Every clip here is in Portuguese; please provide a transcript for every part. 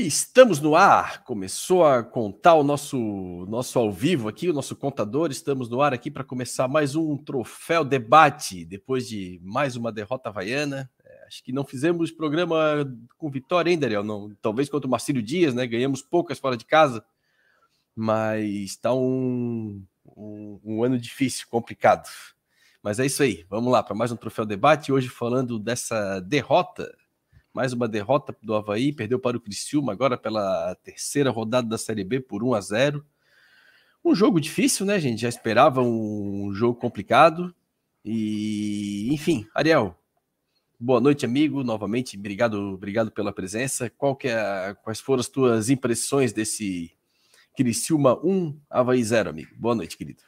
Estamos no ar, começou a contar o nosso nosso ao vivo aqui, o nosso contador. Estamos no ar aqui para começar mais um troféu debate depois de mais uma derrota havaiana. É, acho que não fizemos programa com vitória ainda, Ariel. Não, talvez contra o Marcílio Dias, né? Ganhamos poucas fora de casa, mas está um, um, um ano difícil, complicado. Mas é isso aí. Vamos lá para mais um troféu debate. Hoje falando dessa derrota mais uma derrota do Havaí, perdeu para o Criciúma agora pela terceira rodada da Série B por 1 a 0. Um jogo difícil, né, gente? Já esperava um jogo complicado. E, enfim, Ariel, boa noite, amigo. Novamente, obrigado, obrigado pela presença. Qual que é, quais foram as tuas impressões desse Criciúma 1, Havaí 0, amigo? Boa noite, querido.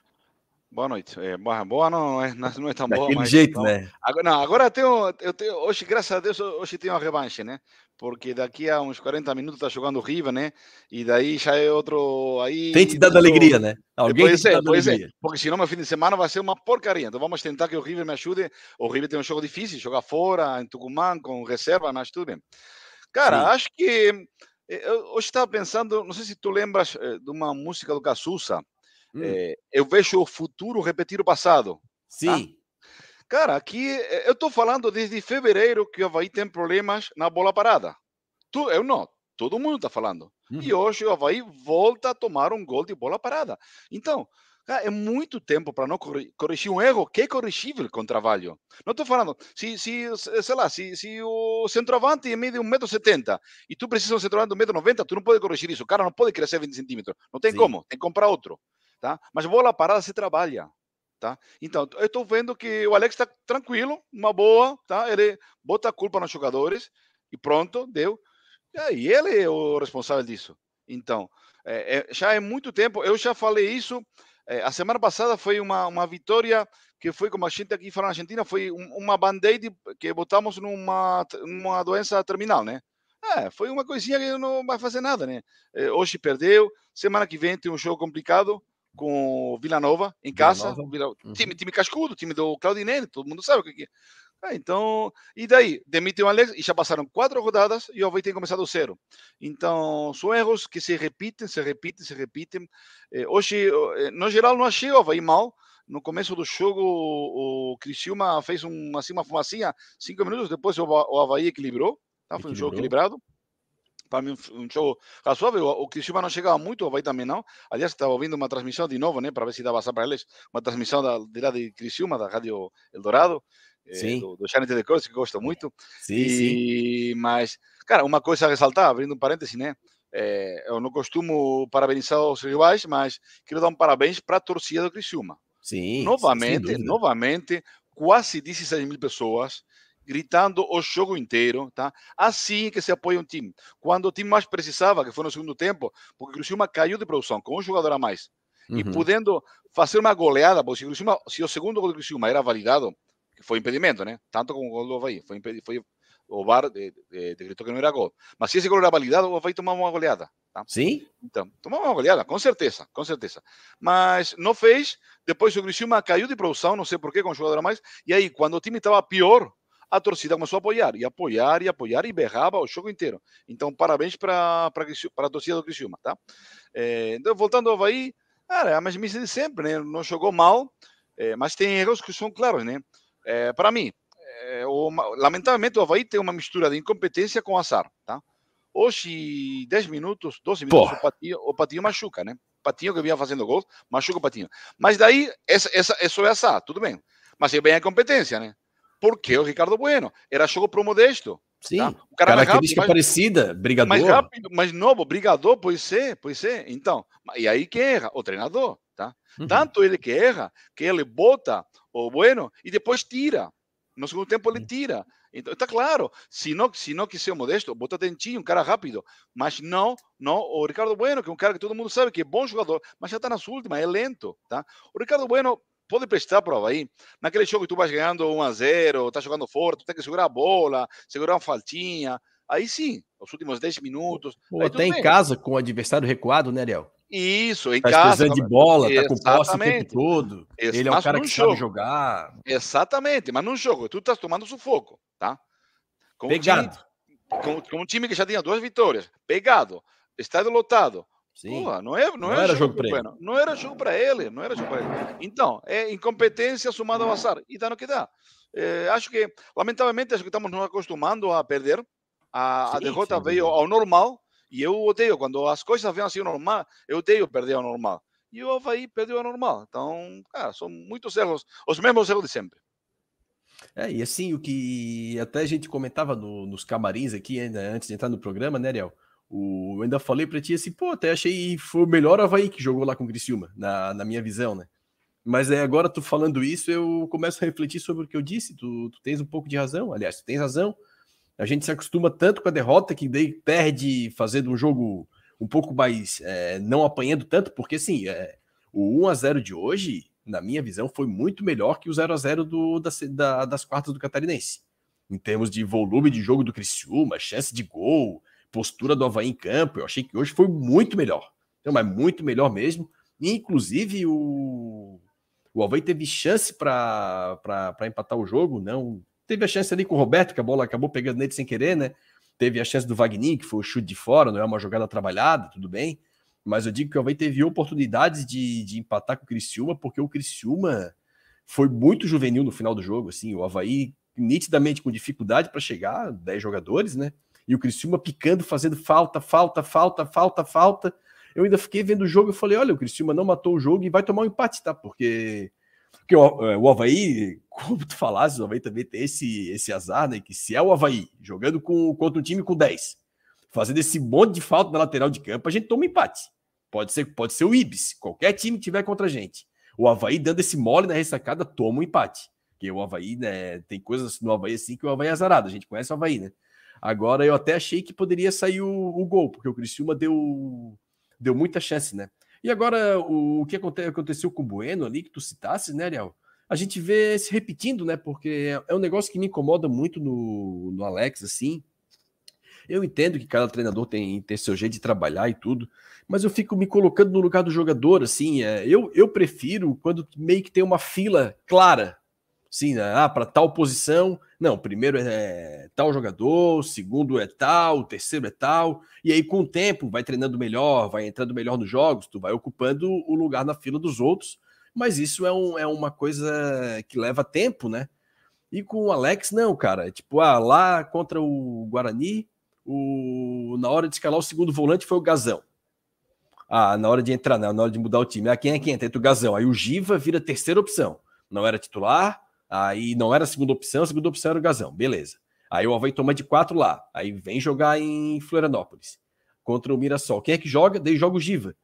Boa noite. É, boa, boa não, é, não é tão Daquele boa, mas. jeito, não. né? Agora, não, agora eu tenho, eu tenho. Hoje, graças a Deus, hoje tenho uma revanche, né? Porque daqui a uns 40 minutos tá jogando o River, né? E daí já é outro. Aí, Tem te dado alegria, né? Alguém Pois é, pois é. Porque senão meu fim de semana vai ser uma porcaria. Então vamos tentar que o River me ajude. O River tem um jogo difícil, jogar fora, em Tucumã, com reserva, mas tudo bem. Cara, Sim. acho que. eh, Eu hoje estava pensando, não sei se tu lembras eh, de uma música do Cazuza. Hum, eh, eu vejo o futuro repetir o passado. sim, Cara, aqui eh, eu estou falando desde fevereiro que o Havaí tem problemas na bola parada. Tu, eu não, todo mundo está falando. E uhum, hoje o Havaí volta a tomar um gol de bola parada. Então, cara, é muito tempo para não corri- corrigir um erro que é corrigível com trabalho. Não estou falando, se, se, sei lá, se, se o centroavante mede 1,70m e tu precisa de um centroavante de 1,90m, tu não pode corrigir isso. O cara não pode crescer 20 centímetros. Não tem sim. como, tem que comprar outro. Tá? Mas bola parada se trabalha. Tá? Então, eu estou vendo que o Alex está tranquilo, uma boa, tá? Ele bota a culpa nos jogadores e pronto, deu. E ele é o responsável disso. Então, é, é, já é muito tempo, eu já falei isso. é, a semana passada foi uma, uma vitória que foi, como a gente aqui fala na Argentina, foi um- uma band-aid que botamos numa, numa doença terminal, né? É, foi uma coisinha que não vai fazer nada, né? É, hoje perdeu, semana que vem tem um jogo complicado com o Vila Nova em Vila casa. Nova. Uhum. time, time cascudo, time do Claudinei, todo mundo sabe o que é. Ah, então, e daí? Demitem o Alex e já passaram quatro rodadas e o Havaí tem começado do zero. Então, são erros que se repetem, se repetem, se repetem. Eh, hoje, eh, no geral, não achei o Havaí mal. No começo do jogo, o, Criciúma fez um, assim, uma fumacinha, cinco minutos depois o, o Havaí equilibrou. Tá? Foi um jogo Equilibrou. equilibrado. Para mim, um jogo razoável. O, Criciúma não chegava muito, o Havaí também não. Aliás, estava ouvindo uma transmissão de novo, né, para ver se dava para eles, uma transmissão da, de lá de Criciúma, da Rádio Eldorado, eh, Sim. do, do Janet de Cortes, que gosto muito. Sim, sim. E, mas, cara, uma coisa a ressaltar, abrindo um parêntese, né? É, eu não costumo parabenizar os rivais, mas quero dar um parabéns para a torcida do Criciúma. Sim, sim, Novamente, novamente, quase 16 mil pessoas gritando o jogo inteiro, tá? Assim que se apoia um time. Quando o time mais precisava, que foi no segundo tempo, porque o Criciúma caiu de produção, com um jogador a mais, e Uhum. podendo fazer uma goleada, porque o, Criciúma, se o segundo gol do Criciúma era validado, que foi impedimento, né? Tanto como o gol do Havaí, foi, foi o VAR de, de, decretou que não era gol. Mas se esse gol era validado, o Havaí tomava uma goleada, tá? Sim? Então, tomava uma goleada, com certeza, com certeza. Mas não fez, depois o Criciúma caiu de produção, não sei porquê, com um jogador a mais, e aí, quando o time estava pior, a torcida começou a apoiar, e apoiar, e apoiar, e berrava o jogo inteiro. Então, parabéns para a torcida do Criciúma, tá? Eh, então, voltando ao Havaí, cara, é a mesmice de sempre, né? Não jogou mal, eh, mas tem erros que são claros, né? Eh, para mim, eh, o lamentavelmente o Havaí tem uma mistura de incompetência com azar, tá? Hoje, 10 minutos, 12 minutos, o Patinho, o Patinho machuca, né? Patinho que vinha fazendo gols, machuca o Patinho. Mas daí, essa, essa, isso é azar, tudo bem. Mas é bem a competência, né? Porque o Ricardo Bueno era jogo pro Modesto. Sim. Tá? O cara rápido, Característica mais, parecida, brigador. mais rápido, mais novo, brigador, pois ser, pois ser. Então, e aí quem erra? O treinador, tá? Uhum. Tanto ele que erra, que ele bota o Bueno e depois tira. No segundo tempo ele Uhum. tira. Então, está claro, se não, se não quiser o Modesto, bota Dentinho, um cara rápido. Mas não, não, o Ricardo Bueno, que é um cara que todo mundo sabe que é bom jogador, mas já está nas últimas, é lento, tá? O Ricardo Bueno pode prestar para o Havaí. Naquele jogo que tu vais ganhando 1 a 0 tá jogando fora, tu tem que segurar a bola, segurar uma faltinha. Aí sim, os últimos 10 minutos. Ou aí até em bem. casa, com o adversário recuado, né, Ariel? Isso, em Tá casa. precisando de bola, tá com posse o tempo todo. Ele é um cara que jogo. sabe jogar. Exatamente, mas num jogo, tu estás tomando sufoco, tá? Com o time- Pegado. com, com um time que já tinha duas vitórias, pegado, estádio lotado. Sim. Porra, não, é, não, não era, era jogo, para ele. Não era jogo para ele, não era jogo para ele. Então, é incompetência somada ao azar. E dá no que dá. É, acho que, lamentavelmente, acho que estamos nos acostumando a perder. A, sim, a derrota sim, veio ao normal. E eu odeio, quando as coisas vêm assim normal, eu odeio perder ao normal. E o Havaí perdeu ao normal. Então, cara, são muitos erros, os mesmos erros de sempre. É, e assim, o que até a gente comentava no, nos camarins aqui, ainda antes de entrar no programa, né, Ariel? O, eu ainda falei para ti assim, pô, até achei foi o melhor Havaí que jogou lá com o Criciúma, na, na minha visão, né? Mas é, agora tu falando isso, eu começo a refletir sobre o que eu disse. Tu, tu tens um pouco de razão, aliás, tu tens razão. A gente se acostuma tanto com a derrota que daí perde fazendo um jogo um pouco mais é, não apanhando tanto, porque assim, é, o 1 a 0 de hoje na minha visão, foi muito melhor que o 0 a 0 do, da, da, das quartas do Catarinense. Em termos de volume de jogo do Criciúma, chance de gol, postura do Havaí em campo, eu achei que hoje foi muito melhor. Então, mas muito melhor mesmo. E, inclusive, o, o Havaí teve chance para empatar o jogo, não. Teve a chance ali com o Roberto, que a bola acabou pegando nele sem querer, né? Teve a chance do Wagner, que foi o chute de fora, não é uma jogada trabalhada, tudo bem. Mas eu digo que o Havaí teve oportunidades de, de empatar com o Criciúma, porque o Criciúma foi muito juvenil no final do jogo. Assim, o Havaí nitidamente com dificuldade para chegar, 10 jogadores, né? E o Criciúma picando, fazendo falta, falta, falta, falta, falta. Eu ainda fiquei vendo o jogo e falei: olha, o Criciúma não matou o jogo e vai tomar um empate, tá? Porque, porque o, é, o Havaí, como tu falaste, o Havaí também tem esse, esse azar, né? Que se é o Havaí jogando com, contra um time com 10 fazendo esse monte de falta na lateral de campo, a gente toma empate. Pode ser, pode ser o Ibis, qualquer time que tiver contra a gente. O Havaí dando esse mole na ressacada, toma um empate. Porque o Havaí, né, tem coisas no Havaí assim que o Havaí é azarado, a gente conhece o Havaí, né? Agora eu até achei que poderia sair o, o gol, porque o Criciúma deu, deu muita chance, né? E agora o, o que aconteceu com o Bueno ali, que tu citasse, né, Ariel? A gente vê se repetindo, né? Porque é, é um negócio que me incomoda muito no, no Alex, assim, eu entendo que cada treinador tem, tem seu jeito de trabalhar e tudo, mas eu fico me colocando no lugar do jogador, assim, é, eu, eu prefiro quando meio que tem uma fila clara, assim, né, ah, para tal posição, não, primeiro é tal jogador, segundo é tal, terceiro é tal, e aí com o tempo vai treinando melhor, vai entrando melhor nos jogos, tu vai ocupando o lugar na fila dos outros, mas isso é, um, é uma coisa que leva tempo, né? E com o Alex, não, cara. É tipo, ah, lá contra o Guarani, o, na hora de escalar o segundo volante foi o Gazão. Ah, na hora de entrar, né, na hora de mudar o time. Ah, quem é que entra? Entra o Gazão. Aí o Giva vira terceira opção. Não era titular, aí não era a segunda opção, a segunda opção era o Gazão. Beleza. Aí o Havaí toma de quatro lá. Aí vem jogar em Florianópolis contra o Mirassol. Quem é que joga? Daí joga o Giva,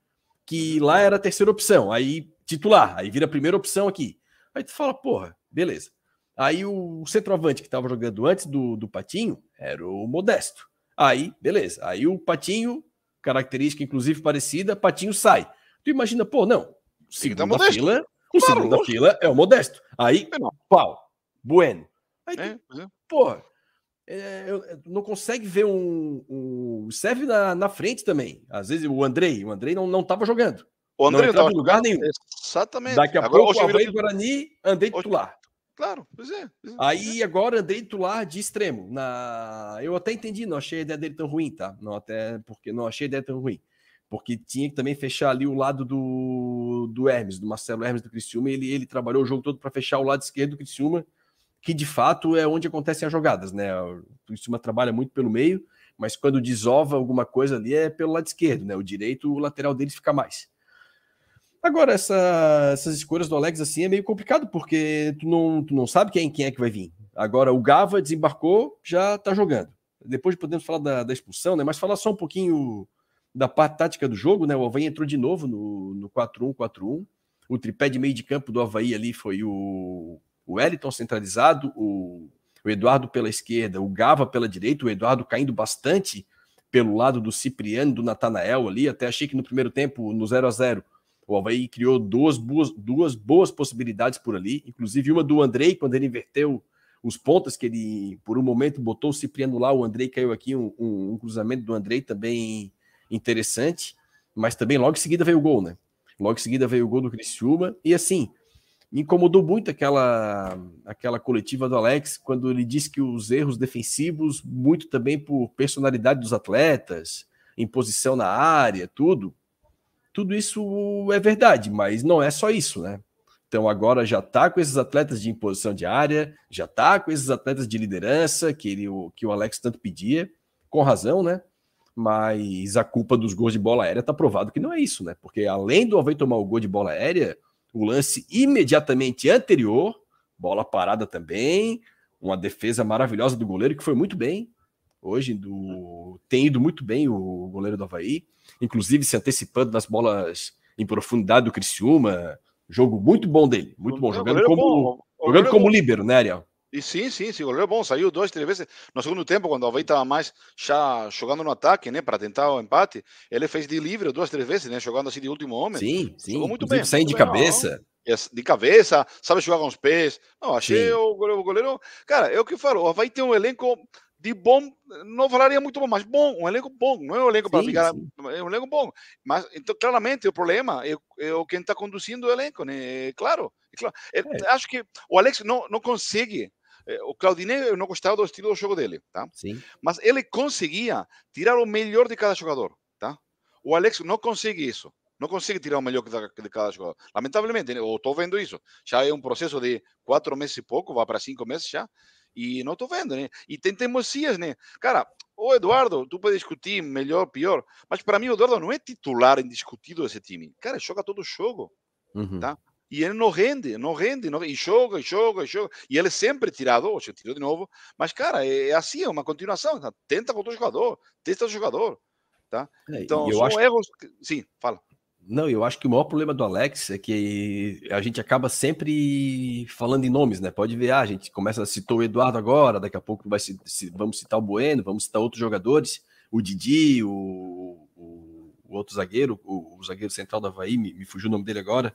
que lá era a terceira opção. Aí titular, aí vira a primeira opção aqui. Aí tu fala, porra, beleza. Aí o centroavante que estava jogando antes do, do Patinho era o Modesto. Aí, beleza. Aí o Patinho, característica inclusive parecida, Patinho sai. Tu imagina, pô, não. Segunda fila, o claro, segunda lógico. fila é o Modesto. Aí, é pau, Bueno. Aí, é, é. porra, é, não consegue ver um, um serve na, na frente também. Às vezes o Andrei, o Andrei não, não tava jogando. O Andrei não estava em lugar nenhum. Exatamente. Daqui a Agora, pouco o Havaí Guarani, andei titular. Claro, pois é. Pois é Aí é. agora andei titular de extremo. Na... Eu até entendi, não achei a ideia dele tão ruim, tá? Não, até porque não achei a ideia tão ruim. Porque tinha que também fechar ali o lado do, do Hermes, do Marcelo Hermes do Criciúma. Ele, ele trabalhou o jogo todo para fechar o lado esquerdo do Criciúma, que de fato é onde acontecem as jogadas, né? O Criciúma trabalha muito pelo meio, mas quando desova alguma coisa ali é pelo lado esquerdo, né? O direito, o lateral deles fica mais. Agora, essa, essas escolhas do Alex assim é meio complicado, porque tu não, tu não sabe quem, quem é que vai vir. Agora, o Gava desembarcou, já tá jogando. Depois podemos falar da, da expulsão, né? Mas falar só um pouquinho da parte tática do jogo, né? O Havaí entrou de novo no, no 4-1-4-1. O tripé de meio de campo do Havaí ali foi o, o Wellington centralizado, o, o Eduardo pela esquerda, o Gava pela direita, o Eduardo caindo bastante pelo lado do Cipriano, do Natanael ali. Até achei que no primeiro tempo, no 0 a 0 o Havaí criou duas boas, duas boas possibilidades por ali, inclusive uma do Andrei, quando ele inverteu os pontos, que ele, por um momento, botou o Cipriano lá, o Andrei caiu aqui, um, um, um cruzamento do Andrei também interessante, mas também logo em seguida veio o gol, né? Logo em seguida veio o gol do Criciúma, e assim, Me incomodou muito aquela, aquela coletiva do Alex, quando ele disse que os erros defensivos, muito também por personalidade dos atletas, imposição na área, tudo. Tudo isso é verdade, mas não é só isso, né? Então agora já tá com esses atletas de imposição de área, já tá com esses atletas de liderança que, ele, que o Alex tanto pedia, com razão, né? Mas a culpa dos gols de bola aérea tá provado que não é isso, né? Porque além do Havaí tomar o gol de bola aérea, o lance imediatamente anterior, bola parada também, uma defesa maravilhosa do goleiro que foi muito bem. Hoje do, tem ido muito bem o goleiro do Havaí, inclusive se antecipando nas bolas em profundidade do Criciúma, Jogo muito bom dele, muito bom. Jogando como, bom. jogando como líbero, né, Ariel? E sim, sim, sim, o goleiro é bom, saiu duas, três vezes. No segundo tempo, quando o Havaí estava mais já jogando no ataque, né, para tentar o empate, ele fez de livre duas, três vezes, né, jogando assim de último homem. Sim, sim. Jogou muito bem. Sem de bem, cabeça. Não. De cabeça, sabe jogar com os pés. Não, achei o goleiro, o goleiro. Cara, é o que eu falo, o Havaí tem um elenco de bom, não falaria muito bom, mas bom, um elenco bom, não é um elenco para ficar, é um elenco bom. Mas, então, claramente, o problema é, é o quem está conduzindo o elenco, né? Claro, é claro. É. Acho que o Alex não, não consegue. Eh, o Claudinei, eu não gostava do estilo do jogo dele, tá? Sim. Mas ele conseguia tirar o melhor de cada jogador, tá? O Alex não consegue isso. Não consegue tirar o melhor de cada jogador. Lamentavelmente, eu estou vendo isso. Já é um processo de quatro meses e pouco, vai para cinco meses já. E não estou vendo, né? E tem teimosias, né? Cara, o Eduardo, tu pode discutir melhor, pior, mas para mim o Eduardo não é titular indiscutido desse time. Cara, joga todo o jogo, uhum. tá? E ele não rende, não rende, não, e joga, e joga, e joga. E ele é sempre tirado, ou tirou de novo. Mas, cara, é, é assim, é uma continuação. Tá? Tenta com o jogador, testa o jogador, tá? Então, são acho... erros... Que... Sim, fala. Não, eu acho que o maior problema do Alex é que a gente acaba sempre falando em nomes, né? Pode ver, ah, a gente começa a citar o Eduardo agora, daqui a pouco vai se, se, vamos citar o Bueno, vamos citar outros jogadores, o Didi, o, o, o outro zagueiro, o, o, zagueiro central da Havaí, me, me, fugiu o nome dele agora,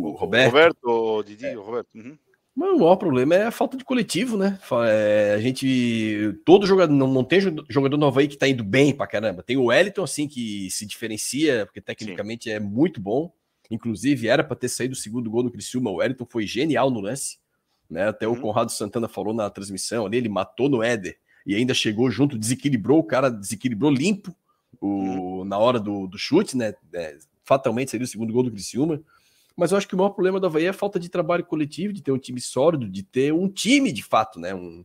o, Roberto. Roberto, Didi, é. o Roberto. Uhum. Mas o maior problema é a falta de coletivo, né? É, a gente. Todo jogador. Não, não tem jogador novo aí que tá indo bem pra caramba. Tem o Wellington, assim, que se diferencia, porque tecnicamente Sim. é muito bom. Inclusive, era para ter saído o segundo gol no Criciúma. O Wellington foi genial no lance. Né? Até uhum. o Conrado Santana falou na transmissão ali, ele matou no Éder e ainda chegou junto, desequilibrou, o cara desequilibrou limpo o, uhum. na hora do, do chute, né? É, fatalmente seria o segundo gol do Criciúma. Mas eu acho que o maior problema do Havaí é a falta de trabalho coletivo, de ter um time sólido, de ter um time de fato, né? Um,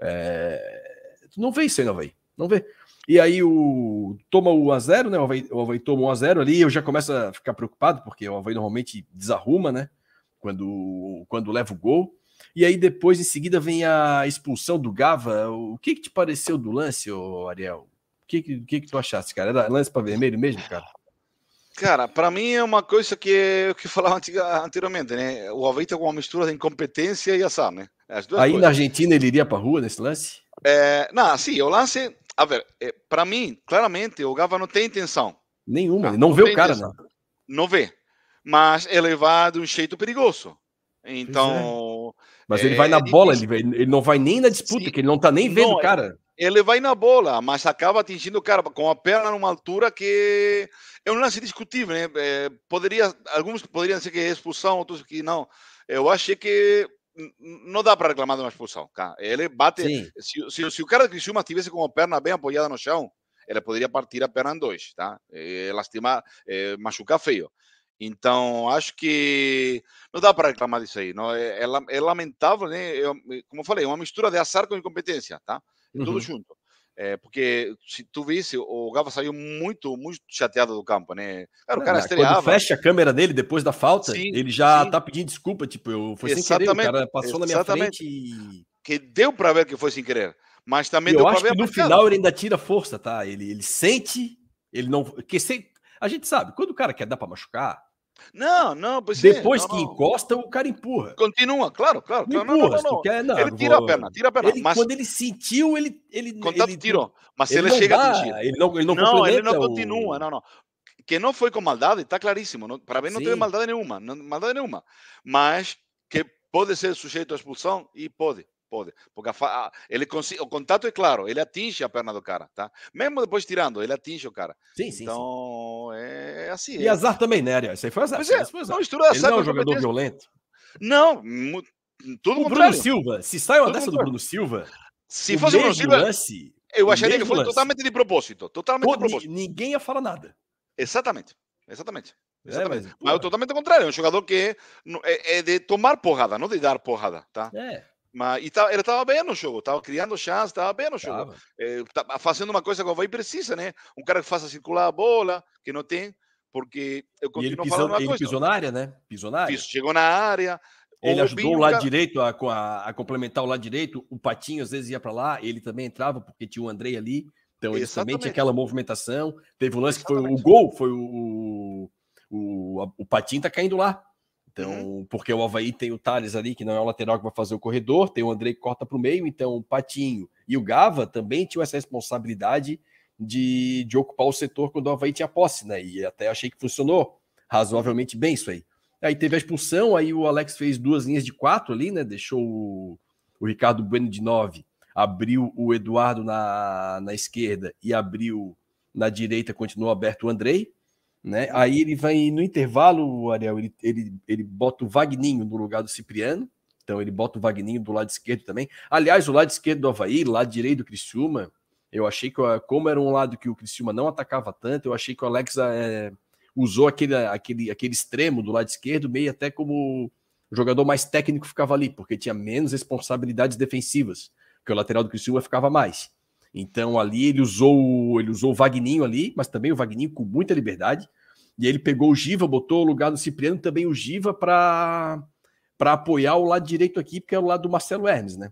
é... Tu não vê isso aí no Havaí, não vê. E aí o toma o 1x0, né? O Havaí, o Havaí toma o 1x0 ali, eu já começo a ficar preocupado, porque o Havaí normalmente desarruma, né? Quando, quando leva o gol. E aí depois, em seguida, vem a expulsão do Gava. O que, que te pareceu do lance, Ariel? O que, que, que, que tu achaste, cara? Era lance para vermelho mesmo, cara? Cara, para mim é uma coisa que eu que falava antiga, anteriormente, né? O Havaí tem uma mistura de incompetência e azar, né? Aí coisas. na Argentina ele iria para rua nesse lance? É, não, sim, o lance, a ver, é, para mim, claramente, o Gava não tem intenção. Nenhuma, não, não vê o cara, intenção. não. Não vê, mas ele vai de um jeito perigoso. Então. É. Mas ele vai na é bola, ele, ele não vai nem na disputa, sim. que ele não tá nem vendo o cara ele vai na bola, mas acaba atingindo o cara com a perna numa altura que é um lance discutível, né? É, poderia, alguns poderiam dizer que é expulsão, outros que não. Eu achei que não dá para reclamar de uma expulsão. Cara. Ele bate. Se, se, se, o cara de Criciúma tivesse com a perna bem apoiada no chão, ele poderia partir a perna em dois, tá? E lastimar, é, machucar feio. Então, acho que não dá para reclamar disso aí. Não? É, é, é lamentável, né? Eu, como eu falei, é uma mistura de azar com incompetência, tá? Uhum. tudo junto. É, porque se tu visse, o Gava saiu muito, muito chateado do campo, né? Cara, o cara estreava. Quando fecha a câmera dele depois da falta, sim, ele já sim. tá pedindo desculpa, tipo, eu foi sem querer, o cara passou na minha frente e... Que deu para ver que foi sem querer, mas também eu deu para ver... que no final ele ainda tira força, tá? Ele, ele sente, ele não... Que se... A gente sabe, quando o cara quer dar para machucar, não, não, pois Depois é, não, que encosta, o cara empurra. Continua, claro, claro. Não, não empurra, não, não, quer, não, Ele tira vou... a perna, tira a perna. Ele, mas... Quando ele sentiu, ele. ele Contato ele, tirou. Mas ele, ele chega dá, a atingir. Ele não, ele não, não ele não continua, o... não, não. Que não foi com maldade, está claríssimo. Para mim não Sim. teve maldade nenhuma, não, maldade nenhuma. Mas que pode ser sujeito à expulsão e pode. Pode, porque a, ele o contato é claro, ele atinge a perna do cara, tá? Mesmo depois tirando, ele atinge o cara. Sim, sim. Então, sim. é assim. E é. azar também, né, Ariel? Isso aí foi azar. Mas é, foi azar. Não, mistura azar ele não é um jogador violento. Não, tudo o Bruno Silva, se sai uma dessa do Bruno Silva, se fosse o Bruno Silva, lance, eu acharia que foi lance. totalmente de propósito. Totalmente de propósito. Ninguém ia falar nada. Exatamente. Exatamente. Exatamente. É, mas, mas é totalmente contrário. É um jogador que é, é, de tomar porrada, não de dar porrada. Tá? É. Mas e tá, ele estava bem no jogo, estava criando chance, estava bem no jogo. É, tá fazendo uma coisa que o Havaí precisa, né? Um cara que faça circular a bola, que não tem, porque eu continuo ele pisou, falando uma ele coisa. pisou na área, né? Pisou na área. Chegou na área. Ele ajudou o lado cara... direito a, a, a, complementar o lado direito. O Patinho às vezes ia para lá, ele também entrava, porque tinha o Andrei ali. Então ele também tinha aquela movimentação. Teve um lance Exatamente. que foi o gol, foi o, o, o Patinho tá caindo lá. Então, uhum. porque o Havaí tem o Thales ali, que não é o lateral que vai fazer o corredor, tem o Andrei que corta para o meio, então o Patinho e o Gava também tinham essa responsabilidade de, de ocupar o setor quando o Havaí tinha posse, né? E até achei que funcionou razoavelmente bem isso aí. Aí teve a expulsão, aí o Alex fez duas linhas de quatro ali, né? Deixou o, o Ricardo Bueno de nove, abriu o Eduardo na, na esquerda e abriu na direita, continuou aberto o Andrei. Né? Aí ele vai no intervalo, Ariel, ele, ele, ele bota o Vagninho no lugar do Cipriano. Então ele bota o Vagninho do lado esquerdo também. Aliás, o lado esquerdo do Havaí, o lado direito do Criciúma, eu achei que, como era um lado que o Criciúma não atacava tanto, eu achei que o Alex é, usou aquele, aquele, aquele extremo do lado esquerdo, meio até como o jogador mais técnico ficava ali, porque tinha menos responsabilidades defensivas, que o lateral do Criciúma ficava mais. Então ali ele usou ele usou o Vagninho ali, mas também o Vagninho com muita liberdade. E ele pegou o Giva, botou o lugar do Cipriano também o Giva para para apoiar o lado direito aqui, porque é o lado do Marcelo Hermes, né?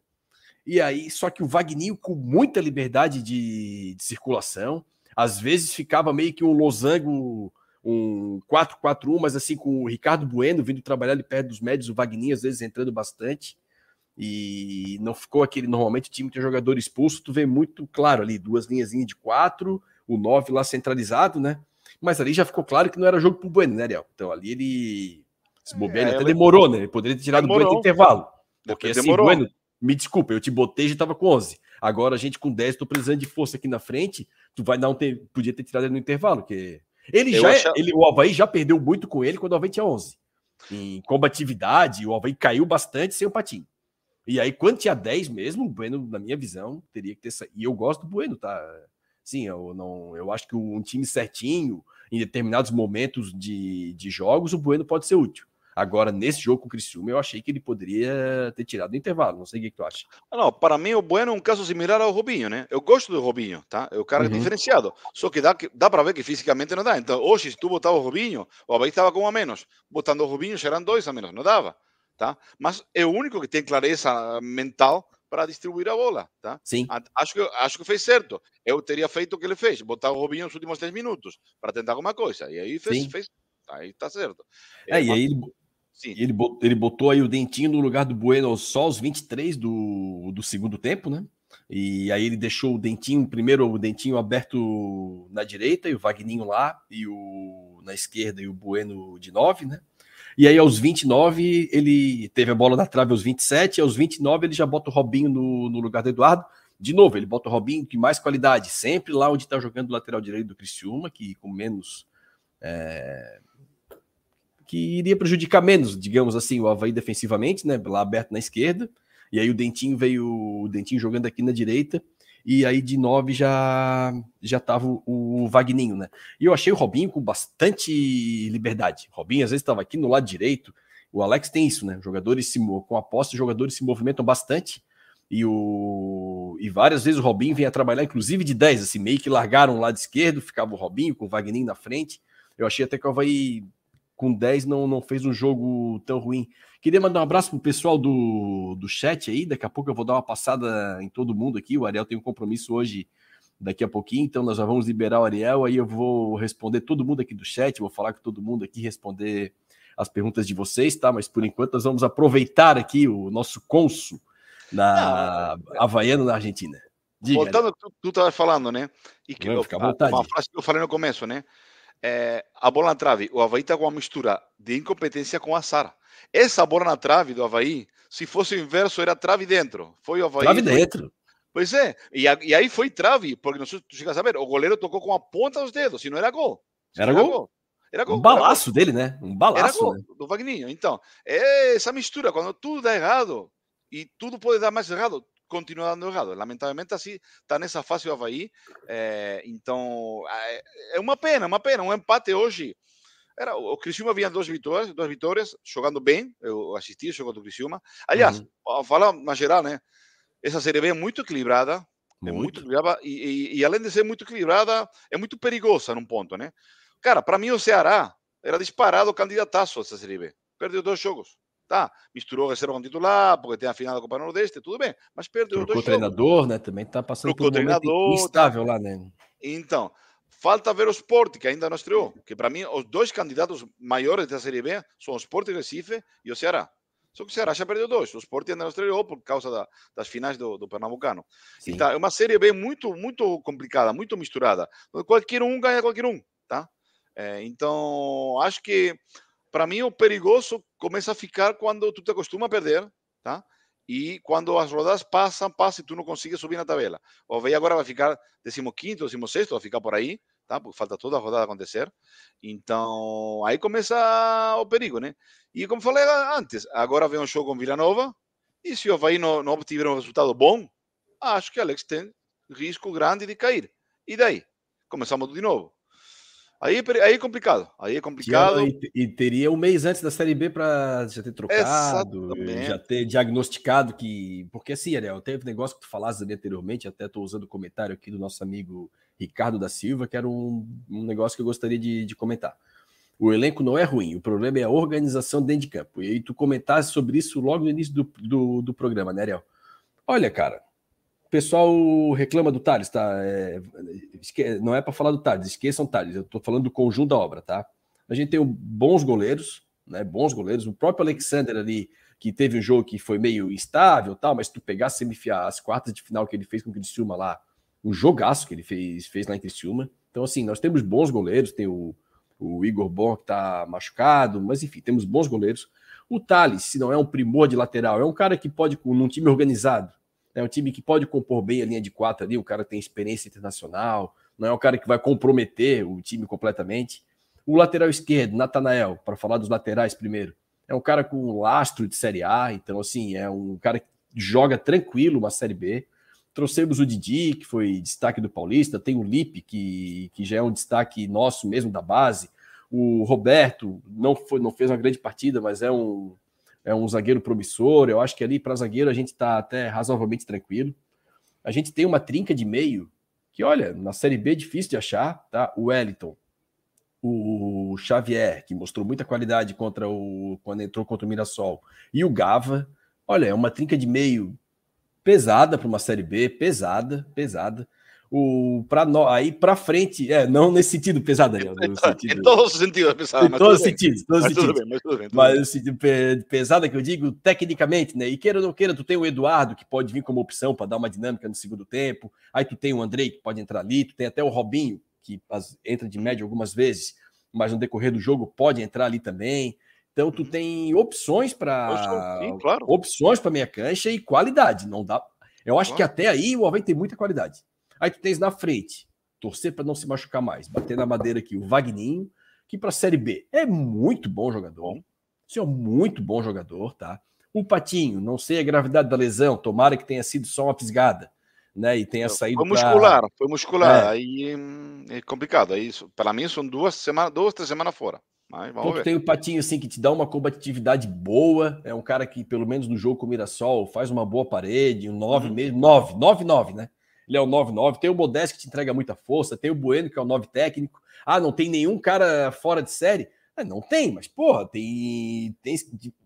E aí, só que o Vagninho com muita liberdade de, de circulação, às vezes ficava meio que um losango, um 4-4-1, mas assim com o Ricardo Bueno vindo trabalhar ali perto dos médios, o Vagninho às vezes entrando bastante. E não ficou aquele. Normalmente o time tem jogador expulso, tu vê muito claro ali, duas linhas de quatro, o nove lá centralizado, né? Mas ali já ficou claro que não era jogo pro Bueno, né, Ariel? Então ali ele. Se bobear, é, até demorou, né? Ele poderia ter tirado demorou. o Bueno no intervalo. Porque assim, demorou. Bueno, me desculpa, eu te botei e já tava com 11. Agora a gente com 10, tô precisando de força aqui na frente. Tu vai dar um. Te... Podia ter tirado ele no intervalo, porque. Ele eu já. É, achava... Ele, o Havaí já perdeu muito com ele quando o Havaí tinha 11. Em combatividade, o Havaí caiu bastante sem o patinho. E aí, quando tinha 10 mesmo, o Bueno, na minha visão, teria que ter saído. E eu gosto do Bueno, tá? Sim, eu não. Eu acho que um time certinho, em determinados momentos de, de jogos, o Bueno pode ser útil. Agora, nesse jogo com o Criciúma, eu achei que ele poderia ter tirado o intervalo. Não sei o que, tu acha. Não, para mim, o Bueno é um caso similar ao Robinho, né? Eu gosto do Robinho, tá? É o cara uhum. diferenciado. Só que dá, dá para ver que fisicamente não dá. Então, hoje, se tu botar o Robinho, o Havaí estava com um a menos. Botando o Robinho, serão dois a menos. Não dava tá? Mas é o único que tem clareza mental para distribuir a bola, tá? Sim. Acho que, acho que fez certo. Eu teria feito o que ele fez, botar o Robinho nos últimos 10 minutos para tentar alguma coisa. E aí fez, fez aí tá certo. É, é e aí ele, Sim. ele, botou, ele botou aí o Dentinho no lugar do Bueno só aos 23 do, do segundo tempo, né? E aí ele deixou o Dentinho, primeiro o Dentinho aberto na direita e o Vagninho lá, e o na esquerda e o Bueno de 9, né? E aí, aos 29, ele teve a bola na trave aos 27, e aos 29 ele já bota o Robinho no, no lugar do Eduardo. De novo, ele bota o Robinho com mais qualidade, sempre lá onde está jogando o lateral direito do Criciúma, que com menos. É, que iria prejudicar menos, digamos assim, o Havaí defensivamente, né? Lá aberto na esquerda. E aí o Dentinho veio, o Dentinho jogando aqui na direita e aí de 9 já já tava o, Vagninho, né? E eu achei o Robinho com bastante liberdade. Robinho às vezes estava aqui no lado direito. O Alex tem isso, né? Jogadores se, com a posse, os jogadores se movimentam bastante. E, o, e várias vezes o Robinho vinha trabalhar, inclusive de 10, assim, meio que largaram o lado esquerdo, ficava o Robinho com o Vagninho na frente. Eu achei até que o Havaí com 10 não, não fez um jogo tão ruim. Queria mandar um abraço pro pessoal do, do chat aí. Daqui a pouco eu vou dar uma passada em todo mundo aqui. O Ariel tem um compromisso hoje, daqui a pouquinho, então nós já vamos liberar o Ariel. Aí eu vou responder todo mundo aqui do chat, vou falar com todo mundo aqui, responder as perguntas de vocês, tá? Mas por enquanto nós vamos aproveitar aqui o nosso cônsul na Não, Havaiana, na Argentina. Diga, Voltando ao que tu estava falando, né? E que eu, uma frase que eu falei no começo, né? é, a bola na trave, o Havaí está com uma mistura de incompetência com azar. Essa bola na trave do Havaí, se fosse o inverso, era trave dentro. Foi o Havaí. Trave foi... dentro. Pois é, e, a, e, aí foi trave, porque não se chegas a ver, o goleiro tocou com a ponta dos dedos, se não era gol. Era, era gol? gol. Era gol. Um balaço dele, né? Um balaço. Era gol né? do Wagninho. Então, é essa mistura, quando tudo dá errado e tudo pode dar mais errado, continua dando errado. Lamentavelmente, assim, está nessa fase o Havaí. É, então, é uma pena, uma pena. Um empate hoje. Era, o Criciúma vinha duas vitórias, duas vitórias, jogando bem. Eu assisti o jogo do Criciúma. Aliás, uhum. falar na geral, né? Essa série B é muito equilibrada. Muito. É muito equilibrada. E, e, e, além de ser muito equilibrada, é muito perigosa num ponto, né? Cara, para mim o Ceará era disparado candidataço a essa série B. Perdeu dois jogos. Tá, misturou reserva com titular, porque tem a final da Copa Nordeste, tudo bem, mas perdeu Trocou dois treinador, jogos. né? Também tá passando Trocou por um treinador, instável tá. lá, né? Então, falta ver o Sport, que ainda não estreou. Que para mim, os dois candidatos maiores da Série B são o Sport Recife e o Ceará. Só que o Ceará já perdeu dois. O Sport ainda não estreou por causa da, das finais do, do Pernambucano. Sim. Então, é uma Série B muito, muito complicada, muito misturada. Qualquer um ganha qualquer um, tá? É, então, acho que para mim, o perigoso começa a ficar quando tu te acostuma a perder, tá? E quando as rodadas passam, passam e tu não consegues subir na tabela. O Havaí agora vai ficar 15º, 16º, vai ficar por aí, tá? Porque falta toda a rodada acontecer. Então, aí começa o perigo, né? E como falei antes, agora vem um jogo com Vila Nova, e se o Havaí não, não obtiver um resultado bom, acho que Alex tem risco grande de cair. E daí? Começamos de novo. Aí, aí é complicado. Aí é complicado. E, e teria um mês antes da Série B para já ter trocado, Exatamente. já ter diagnosticado que. Porque assim, Ariel, teve um negócio que tu falaste ali anteriormente, até estou usando o comentário aqui do nosso amigo Ricardo da Silva, que era um, um negócio que eu gostaria de, de comentar. O elenco não é ruim, o problema é a organização dentro de campo. E aí tu comentasse sobre isso logo no início do, do, do programa, né, Ariel? Olha, cara, pessoal reclama do Thales, tá? É, esque... não é para falar do Thales, esqueçam o Thales, eu estou falando do conjunto da obra, tá? A gente tem bons goleiros, né? Bons goleiros. O próprio Alexander ali, que teve um jogo que foi meio instável tal, mas se tu pegar as quartas de final que ele fez com o Criciúma lá, um jogaço que ele fez, fez lá em Criciúma. Então, assim, nós temos bons goleiros, tem o, o Igor Bon que tá machucado, mas enfim, temos bons goleiros. O Thales, se não é um primor de lateral, é um cara que pode, num time organizado, é um time que pode compor bem a linha de quatro ali, o cara tem experiência internacional, não é um cara que vai comprometer o time completamente. O lateral esquerdo, Natanael, para falar dos laterais primeiro, é um cara com lastro de Série A, então, assim, é um cara que joga tranquilo uma Série B. Trouxemos o Didi, que foi destaque do Paulista, tem o Lipe, que, que já é um destaque nosso mesmo da base. O Roberto não, foi, não fez uma grande partida, mas é um, é um zagueiro promissor. Eu acho que ali para zagueiro a gente está até razoavelmente tranquilo. A gente tem uma trinca de meio que, olha, na Série B é difícil de achar, tá? O Wellington, o Xavier, que mostrou muita qualidade contra o quando entrou contra o Mirassol, e o Gava. Olha, é uma trinca de meio pesada para uma Série B, pesada, pesada o para aí para frente, é, não nesse sentido pesado, Daniel, no sentido, em todos os sentidos pesado, em todos os sentidos, todos mas, sentidos. Bem, mas, tudo bem, tudo mas o sentido pesada que eu digo tecnicamente, né? E queira ou não queira, tu tem o Eduardo que pode vir como opção para dar uma dinâmica no segundo tempo. Aí tu tem o Andrei que pode entrar ali, tu tem até o Robinho que entra de média algumas vezes, mas no decorrer do jogo pode entrar ali também. Então tu uhum. tem opções para claro. opções para meia cancha e qualidade, não dá. Eu acho claro. que até aí o Havaí tem muita qualidade. Aí tu tens na frente, torcer para não se machucar mais, bater na madeira aqui, o Vagninho, que para a Série B é muito bom jogador. É muito bom jogador, tá? O Patinho, não sei a gravidade da lesão, tomara que tenha sido só uma pisgada, né? E tenha saído. Foi muscular, pra... foi muscular. É. Aí hum, é complicado. Aí, para mim, são duas semanas, duas, três semanas fora. Mas vamos ver. tem o Patinho, assim, que te dá uma combatividade boa. É um cara que, pelo menos no jogo com o Mirassol, faz uma boa parede, um 9 uhum. mesmo. 9, 9, 9, né? Ele é o 9-9. Tem o Modeste que te entrega muita força, tem o Bueno que é o 9 técnico. Ah, não tem nenhum cara fora de série? É, não tem, mas porra, tem, tem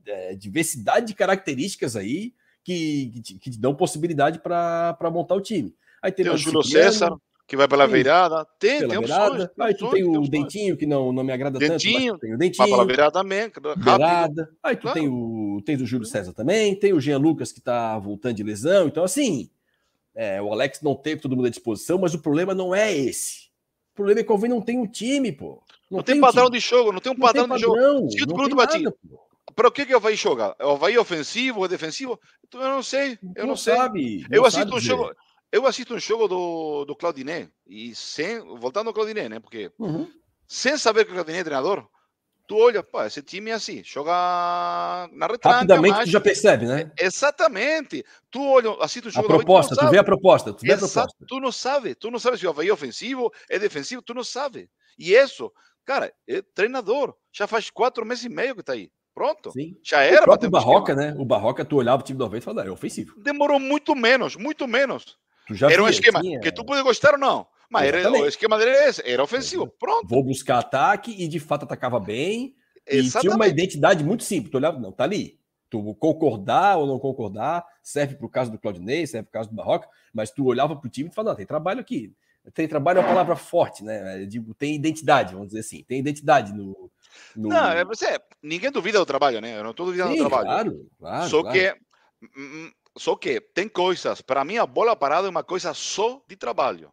é, diversidade de características aí que, que, te, que te dão possibilidade para montar o time. Aí tem, tem o Júlio César, que vai pela virada. Tem, pela tem virada. Aí tu tem o Dentinho, que não, não me agrada dentinho, tanto, tem o Dentinho. Vai pela virada também. Virada. Aí tu claro. tem, o, tem o Júlio César também, tem o Jean Lucas, que tá voltando de lesão. Então, assim, é, o Alex não teve todo mundo à disposição, mas o problema não é esse. O problema é que o Alvin não tem um time, pô. Não, não tem, tem padrão de jogo, não tem um não padrão, tem padrão de jogo. Não tem nada, Para o que, que o Havaí joga? É o Havaí ofensivo ou defensivo? Então, eu não sei. Eu não, não sei. Sabe, eu assisto um jogo. Eu assisto um jogo do, do Claudiné e sem, voltando ao Claudiné, né? Porque uhum. sem saber que o Claudinei é treinador, tu olha, pô, esse time é assim, joga na retranca. Rapidamente mas... tu já percebe, né? Exatamente. Tu olha, assim tu joga. A proposta, tu, tu vê a proposta, tu vê Exato, a proposta. Tu não sabe, tu não sabe se o Havaí é ofensivo, é defensivo, tu não sabe. E isso, cara, é treinador, já faz quatro meses e meio que tá aí. Pronto. Sim. Já era. O próprio Barroca, né? O Barroca, tu olhava o time do 90 e falava, é ofensivo. Demorou muito menos, muito menos. era um esquema tinha... que tu pode gostar ou não. Mas era, o esquema dele era, era ofensivo. Pronto. Vou buscar ataque e de fato atacava bem. Exatamente. E tinha uma identidade muito simples. Tu olhava, não, tá ali. Tu concordar ou não concordar, serve para o caso do Claudinei, serve para o caso do Barroca, mas tu olhava para o time e falava, não, tem trabalho aqui. Tem trabalho é uma palavra forte, né? Eu digo, tem identidade, vamos dizer assim. Tem identidade no, no... Não, é, você, ninguém duvida do trabalho, né? Eu não estou duvidando Sim, do trabalho. Claro, claro. Só claro. que. Hum, hum, só que tem coisas. Para mim, a bola parada é uma coisa só de trabalho.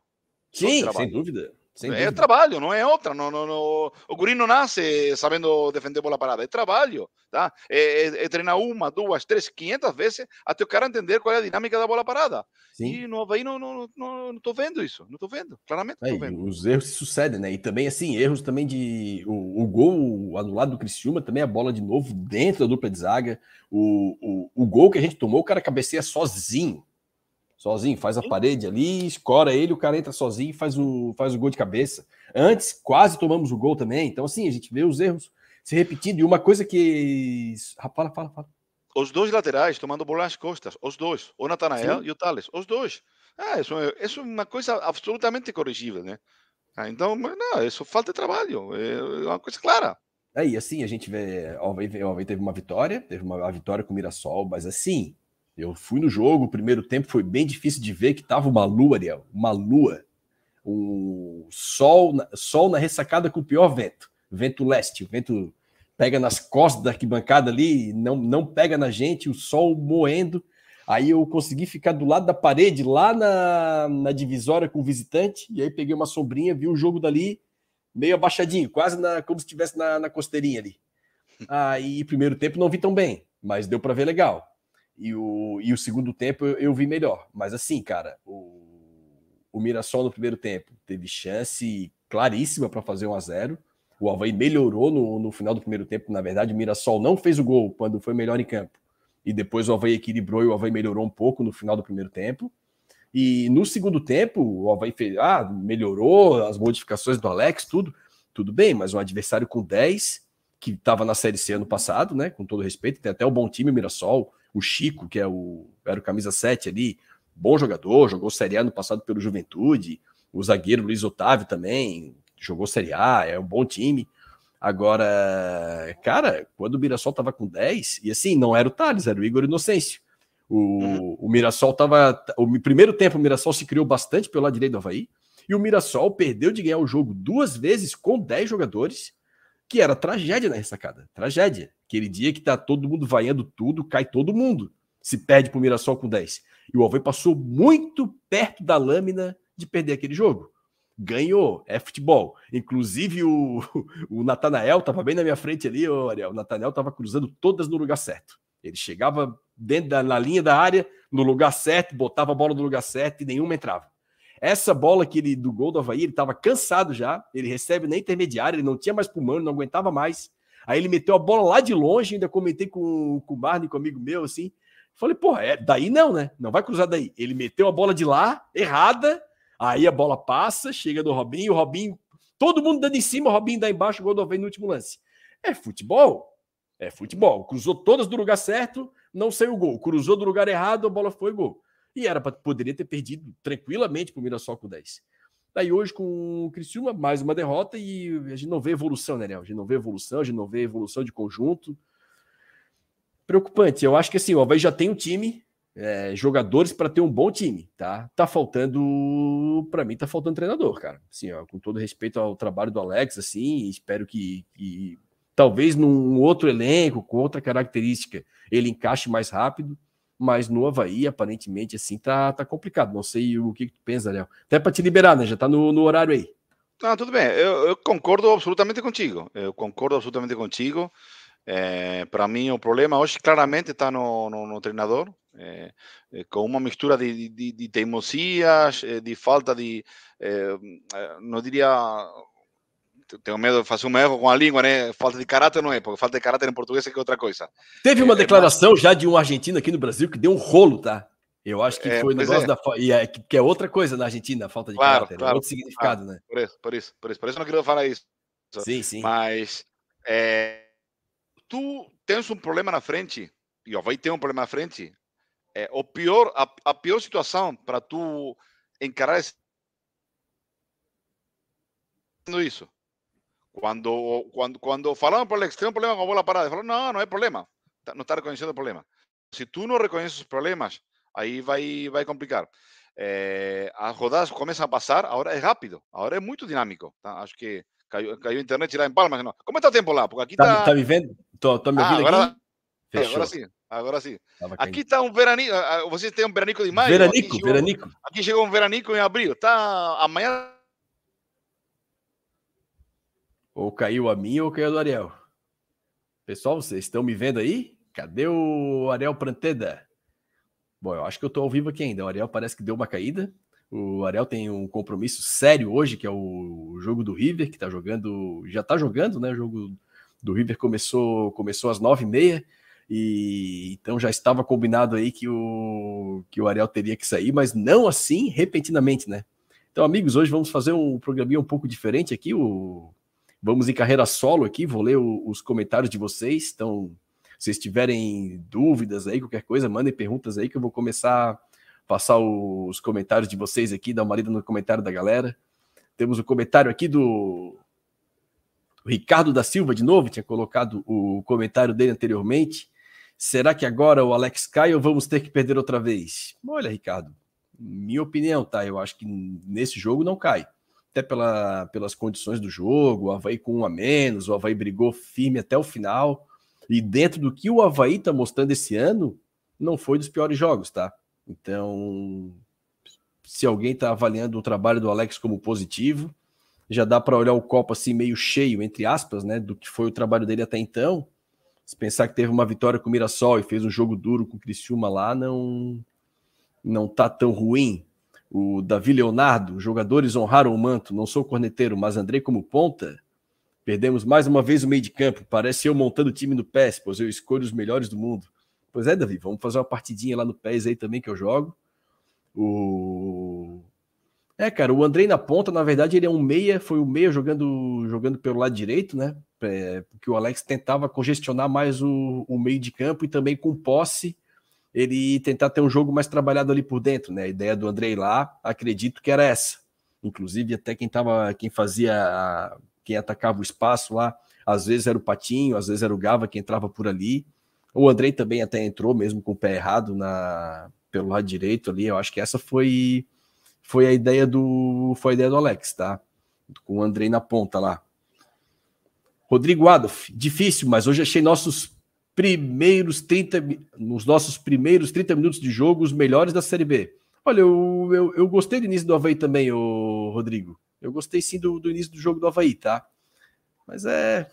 Sim, sem dúvida. Sem é trabalho, não é outra. Não, não, não, o guri não nasce sabendo defender bola parada. É trabalho. Tá? É, é, é, treinar uma, duas, três, quinhentas vezes até o cara entender qual é a dinâmica da bola parada. Sim. E no Havaí não, não, não, não tô vendo isso. Não tô vendo. Claramente não tô vendo. Os erros se sucedem, né? E também, assim, erros também de. O, o gol anulado do Criciúma também a bola de novo dentro da dupla de zaga. O, o, o gol que a gente tomou, o cara cabeceia sozinho sozinho, faz a parede ali, escora ele, o cara entra sozinho e faz o, faz o gol de cabeça. Antes, quase tomamos o gol também. Então, assim, a gente vê os erros se repetindo. E uma coisa que. Fala, fala, fala. Os dois laterais tomando bola nas costas, os dois, o Natanael Sim. e o Thales, os dois. Ah, isso, é, isso é uma coisa absolutamente corrigível, né? Ah, então, não, isso falta de trabalho, é uma coisa clara. É, e assim, a gente vê, ó, teve uma vitória, teve uma vitória com o Mirassol, mas assim, eu fui no jogo, o primeiro tempo foi bem difícil de ver que tava uma lua, Ariel, uma lua. O sol, sol na ressacada com o pior vento, vento leste, o vento pega nas costas da arquibancada ali, não, não pega na gente, o sol moendo. Aí eu consegui ficar do lado da parede, lá na, na divisória com o visitante, e aí peguei uma sombrinha, vi o jogo dali, meio abaixadinho, quase na, como se estivesse na, na costeirinha ali. Aí, primeiro tempo, não vi tão bem, mas deu para ver legal. E o, e o segundo tempo eu, eu vi melhor. Mas assim, cara, o, o Mirassol no primeiro tempo teve chance claríssima para fazer 1 a 0 O Havaí melhorou no, no final do primeiro tempo. Na verdade, o Mirassol não fez o gol quando foi melhor em campo. E depois o Havaí equilibrou e o Havaí melhorou um pouco no final do primeiro tempo. E no segundo tempo, o Havaí fez, ah, melhorou as modificações do Alex, tudo, tudo bem, mas um adversário com 10, que estava na Série C ano passado, né? Com todo respeito, tem até o bom time, o Mirassol, o Chico, que é o, era o camisa 7 ali, bom jogador, jogou Série A no passado pelo Juventude, o zagueiro Luiz Otávio também jogou Série A, é um bom time. Agora, cara, quando o Mirassol tava com 10, e assim, não era o Thales, era o Igor Inocêncio. O, uhum. o Mirassol tava. O primeiro tempo, o Mirassol se criou bastante pelo lado direito do Havaí, e o Mirassol perdeu de ganhar o jogo duas vezes com 10 jogadores que era tragédia na ressacada. Tragédia. Aquele dia que tá todo mundo vaiando tudo, cai todo mundo. Se perde pro Mirassol com 10. E o Alvei passou muito perto da lâmina de perder aquele jogo. Ganhou, é futebol. Inclusive o, o Natanael tava bem na minha frente ali, ô Ariel. O Natanael tava cruzando todas no lugar certo. Ele chegava dentro da na linha da área, no lugar certo, botava a bola no lugar certo e nenhuma entrava. Essa bola que ele do gol do Havaí, ele estava cansado já. Ele recebe na intermediária, ele não tinha mais pulmão, não aguentava mais. Aí ele meteu a bola lá de longe, ainda comentei com, com o Marne, com um amigo meu, assim. Falei, porra, é, daí não, né? Não vai cruzar daí. Ele meteu a bola de lá, errada. Aí a bola passa, chega do Robinho, o Robinho, todo mundo dando em cima, o Robinho dá embaixo, o gol do Havaí no último lance. É futebol. É futebol. Cruzou todas do lugar certo, não saiu o gol. Cruzou do lugar errado, a bola foi gol. E era para poderia ter perdido tranquilamente para o Mirassol com 10. Daí hoje com o Criciúma, mais uma derrota e a gente não vê evolução, né, Léo? A gente não vê evolução, a gente não vê evolução de conjunto. Preocupante. Eu acho que assim, o Havaí já tem um time, é, jogadores para ter um bom time, tá? Tá faltando, para mim, tá faltando treinador, cara. Assim, ó, com todo respeito ao trabalho do Alex, assim, espero que, que talvez num outro elenco, com outra característica, ele encaixe mais rápido mas no Havaí, aparentemente, assim, tá, tá complicado. Não sei o que, que tu pensa, Léo. Até para te liberar, né? Já tá no, no horário aí. Não, tudo bem. Eu, eu, concordo absolutamente contigo. Eu concordo absolutamente contigo. É, para mim, o problema hoje claramente está no, no, no treinador, é, é, com uma mistura de, de, de teimosias, de falta de, não diria tenho medo de fazer um erro com a língua, né? Falta de caráter não é, porque falta de caráter em português é que é outra coisa. Teve uma é, declaração mas... já de um argentino aqui no Brasil que deu um rolo, tá? Eu acho que é, foi o negócio é. da. E é, que é outra coisa na Argentina, a falta de claro, caráter. É claro, outro significado, claro. né? Por isso, por isso, por isso. Por isso eu não queria falar isso. Sim, sim. Mas é, tu tens um problema na frente, e o Havaí tem um problema na frente. É, o pior, a, a pior situação para tu encarar esse... isso. Quando, quando, quando falaram para o Alex, tem um problema com a bola parada, falaram, não, não é problema. Não está reconhecendo o problema. Se tu não reconheces os problemas, aí vai, vai complicar. É, as rodadas começam a passar, agora é rápido, agora é muito dinâmico. Tá? Acho que caiu, caiu a internet lá em Palmas. Não. Como está o tempo lá? Porque aqui está. Tá, tá me vendo? Tô, tô me ah, ouvindo ah, agora, aqui? Agora sim, agora sim. Aqui está um veranico. Vocês têm um veranico de maio? Veranico, aqui veranico. Chegou, aqui chegou um veranico em abril. Tá amanhã. Ou caiu a minha ou caiu a do Ariel. Pessoal, vocês estão me vendo aí? Cadê o Ariel Pranteda? Bom, eu acho que eu estou ao vivo aqui ainda. O Ariel parece que deu uma caída. O Ariel tem um compromisso sério hoje, que é o jogo do River, que está jogando, já está jogando, né? O jogo do River começou, começou às nove e meia, e então já estava combinado aí que o, que o Ariel teria que sair, mas não assim repentinamente, né? Então, amigos, hoje vamos fazer um programinha um pouco diferente aqui. O, vamos em carreira solo aqui, vou ler o, os comentários de vocês. Então, se vocês tiverem dúvidas aí, qualquer coisa, mandem perguntas aí que eu vou começar a passar os comentários de vocês aqui, dar uma lida no comentário da galera. Temos o comentário aqui do Ricardo da Silva, de novo, tinha colocado o comentário dele anteriormente. Será que agora o Alex cai ou vamos ter que perder outra vez? Olha, Ricardo, minha opinião, tá? Eu acho que nesse jogo não cai. Até pela, pelas condições do jogo, o Havaí com um a menos, o Havaí brigou firme até o final. E dentro do que o Havaí está mostrando esse ano, não foi dos piores jogos, tá? Então, se alguém está avaliando o trabalho do Alex como positivo, já dá para olhar o copo assim meio cheio, entre aspas, né, do que foi o trabalho dele até então. Se pensar que teve uma vitória com o Mirassol e fez um jogo duro com o Criciúma lá, não não tá tão ruim. O Davi Leonardo, jogadores honraram o manto, não sou corneteiro, mas Andrei como ponta, Perdemos mais uma vez o meio de campo. Parece eu montando o time no PES, pois eu escolho os melhores do mundo. Pois é, Davi, vamos fazer uma partidinha lá no PES aí também que eu jogo. O É, cara, o Andrei na ponta, na verdade, ele é um meia, foi o meia jogando jogando pelo lado direito, né? É, porque o Alex tentava congestionar mais o, o meio de campo e também com posse ele tentar ter um jogo mais trabalhado ali por dentro, né? A ideia do Andrei lá, acredito que era essa. Inclusive, até quem tava, quem fazia quem atacava o espaço lá, às vezes era o Patinho, às vezes era o Gava que entrava por ali. O Andrei também até entrou, mesmo com o pé errado na, pelo lado direito ali. Eu acho que essa foi, foi a ideia do foi a ideia do Alex, tá? Com o Andrei na ponta lá. Rodrigo Adolf, difícil, mas hoje achei nossos primeiros 30 nos nossos primeiros 30 minutos de jogo os melhores da Série B. Olha, eu, eu, eu gostei do início do Havaí também, o Rodrigo. Eu gostei sim do, do início do jogo do Havaí, tá? Mas é.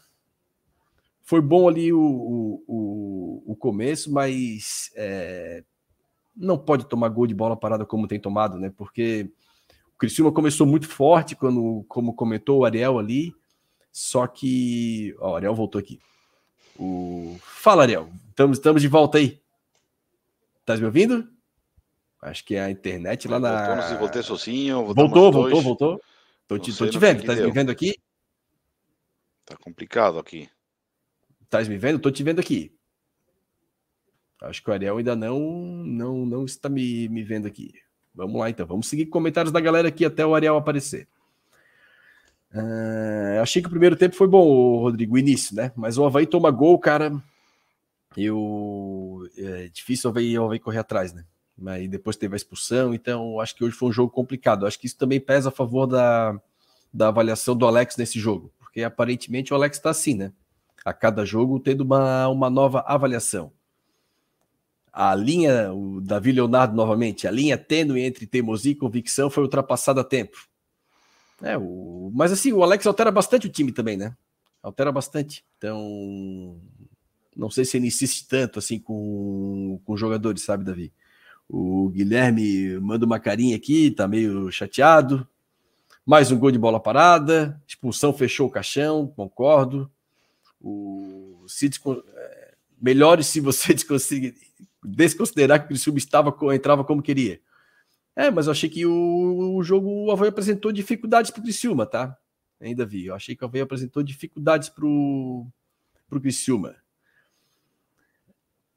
Foi bom ali o, o, o começo, mas é, não pode tomar gol de bola parada como tem tomado, né? Porque o Criciúma começou muito forte, quando, como comentou o Ariel ali, só que. Ó, o Ariel voltou aqui. O... Fala, Ariel. Estamos, estamos de volta aí. Tá me ouvindo? Acho que é a internet lá na. Voltou, voltei sozinho. Voltou, voltou, voltou. Tô te, tô te vendo. Tá me vendo aqui? Tá complicado aqui. Tá me vendo? Tô te vendo aqui. Acho que o Ariel ainda não não não está me, me vendo aqui. Vamos lá então. Vamos seguir comentários da galera aqui até o Ariel aparecer. Uh, achei que o primeiro tempo foi bom, Rodrigo, o início, né? Mas o Havaí toma gol, cara. Eu. É difícil o Havaí, o Havaí correr atrás, né? Mas depois teve a expulsão, então acho que hoje foi um jogo complicado. Acho que isso também pesa a favor da, da avaliação do Alex nesse jogo, porque aparentemente o Alex está assim, né? A cada jogo tendo uma, uma nova avaliação. A linha, o Davi Leonardo novamente, a linha tênue entre teimosia e convicção foi ultrapassada a tempo. É, o, mas assim, o Alex altera bastante o time também, né? Altera bastante. Então, não sei se ele insiste tanto assim com, com jogadores, sabe, Davi? O Guilherme manda uma carinha aqui, tá meio chateado. Mais um gol de bola parada, expulsão fechou o caixão, concordo. O City é, melhores se você desconsiderar que o Criciúma estava, entrava como queria. É, mas eu achei que o, o jogo, o Havaí apresentou dificuldades para o Criciúma, tá? Ainda vi. Eu achei que o Havaí apresentou dificuldades para o Criciúma.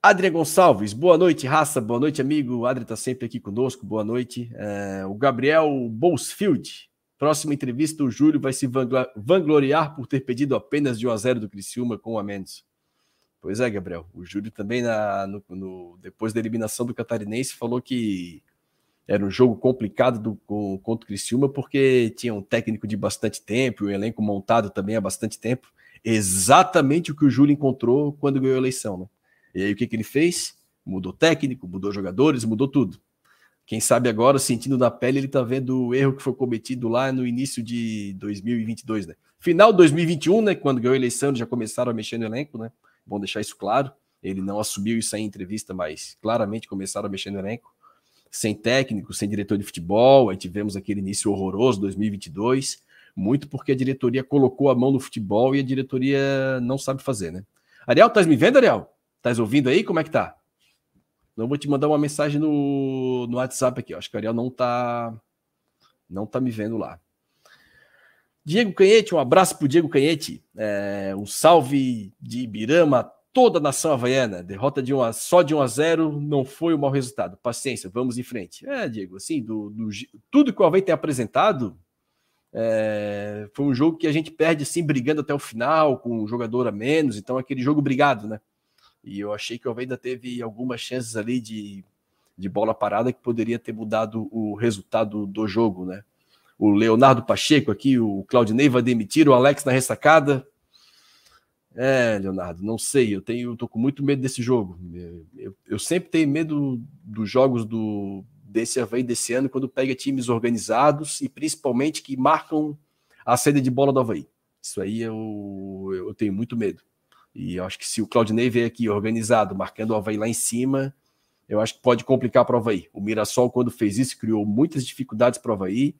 Adrian Gonçalves, boa noite, raça, boa noite, amigo. O Adrian está sempre aqui conosco, boa noite. É, o Gabriel Bolsfield, próxima entrevista, o Júlio vai se vangloriar por ter pedido apenas de 1 a 0 do Criciúma com o Amendes. Pois é, Gabriel. O Júlio também, na, no, no, depois da eliminação do Catarinense, falou que era um jogo complicado do, com, contra o Criciúma, porque tinha um técnico de bastante tempo, o um elenco montado também há bastante tempo. Exatamente o que o Júlio encontrou quando ganhou a eleição. Né? E aí o que, que ele fez? Mudou técnico, mudou jogadores, mudou tudo. Quem sabe agora, sentindo na pele, ele está vendo o erro que foi cometido lá no início de 2022, né? Final de 2021, né? Quando ganhou a eleição, já começaram a mexer no elenco, né? Bom deixar isso claro. Ele não assumiu isso aí em entrevista, mas claramente começaram a mexer no elenco sem técnico, sem diretor de futebol, aí tivemos aquele início horroroso 2022, muito porque a diretoria colocou a mão no futebol e a diretoria não sabe fazer, né? Ariel, tá me vendo, Ariel? Tá ouvindo aí? Como é que tá? Não vou te mandar uma mensagem no, no WhatsApp aqui, acho que o Ariel não tá não tá me vendo lá. Diego Canhete, um abraço pro Diego Canhete, é, um salve de Ibirama toda a nação havaiana. Derrota de uma, só de 1 a 0 não foi um mau resultado. Paciência, vamos em frente. É, Diego, assim, do, do tudo que o Havaí tem apresentado, é, foi um jogo que a gente perde assim, brigando até o final, com um jogador a menos, então aquele jogo brigado, né? E eu achei que o Havaí ainda teve algumas chances ali de, de bola parada que poderia ter mudado o resultado do jogo, né? O Leonardo Pacheco aqui, o Claudinei vai demitir o Alex na ressacada. É, Leonardo, não sei, eu tenho, eu tô com muito medo desse jogo. Eu, eu sempre tenho medo dos jogos do desse Havaí desse ano quando pega times organizados e principalmente que marcam a saída de bola do Havaí. Isso aí eu, eu tenho muito medo. E eu acho que se o Claudinei vier aqui organizado, marcando o Havaí lá em cima, eu acho que pode complicar para o Havaí. O Mirassol, quando fez isso, criou muitas dificuldades para o Havaí.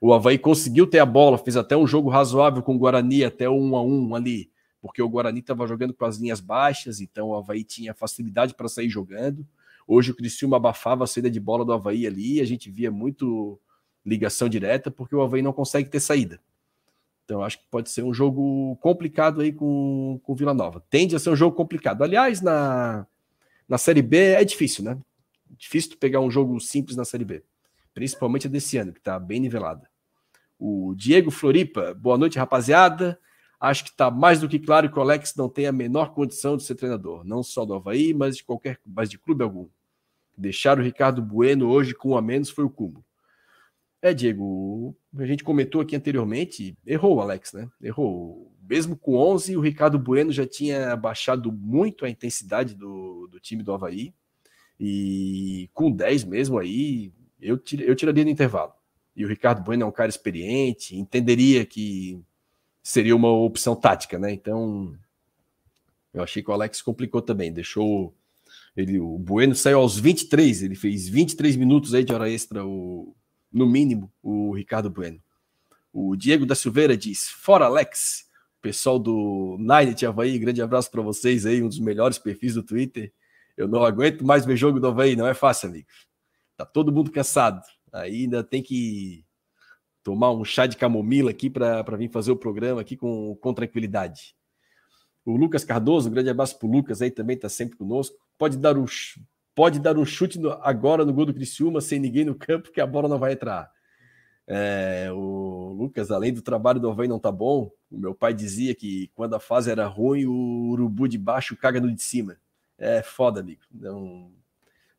O Havaí conseguiu ter a bola, fez até um jogo razoável com o Guarani, até um a um ali porque o Guarani estava jogando com as linhas baixas, então o Havaí tinha facilidade para sair jogando. Hoje o Criciúma abafava a saída de bola do Havaí ali, a gente via muito ligação direta, porque o Havaí não consegue ter saída. Então acho que pode ser um jogo complicado aí com, o Vila Nova. Tende a ser um jogo complicado. Aliás, na, na Série B é difícil, né? Difícil pegar um jogo simples na Série B. Principalmente a desse ano, que está bem nivelada. O Diego Floripa, boa noite, rapaziada. Acho que está mais do que claro que o Alex não tem a menor condição de ser treinador, não só do Havaí, mas de qualquer, mas de clube algum. Deixar o Ricardo Bueno hoje com um a menos foi o cúmulo. É, Diego, a gente comentou aqui anteriormente, errou o Alex, né? Errou. Mesmo com 11, o Ricardo Bueno já tinha baixado muito a intensidade do, do time do Havaí. E com 10 mesmo aí, eu, eu tiraria no intervalo. E o Ricardo Bueno é um cara experiente, entenderia que seria uma opção tática, né? Então, eu achei que o Alex complicou também, deixou ele, o Bueno saiu aos 23, ele fez 23 minutos aí de hora extra, o, no mínimo, o Ricardo Bueno. O Diego da Silveira diz: Fora Alex, pessoal do Nine Havaí, grande abraço para vocês aí, um dos melhores perfis do Twitter. Eu não aguento mais ver jogo do Havaí, não é fácil, amigo. Tá todo mundo cansado. Ainda tem que tomar um chá de camomila aqui para vir fazer o programa aqui com, com tranquilidade. O Lucas Cardoso, um grande abraço para o Lucas aí também, está sempre conosco. Pode dar um, pode dar um chute no, agora no gol do Criciúma sem ninguém no campo, que a bola não vai entrar. É, o Lucas, além do trabalho do Havaí não tá bom, o meu pai dizia que quando a fase era ruim, o urubu de baixo caga no de cima. É foda, amigo. Então,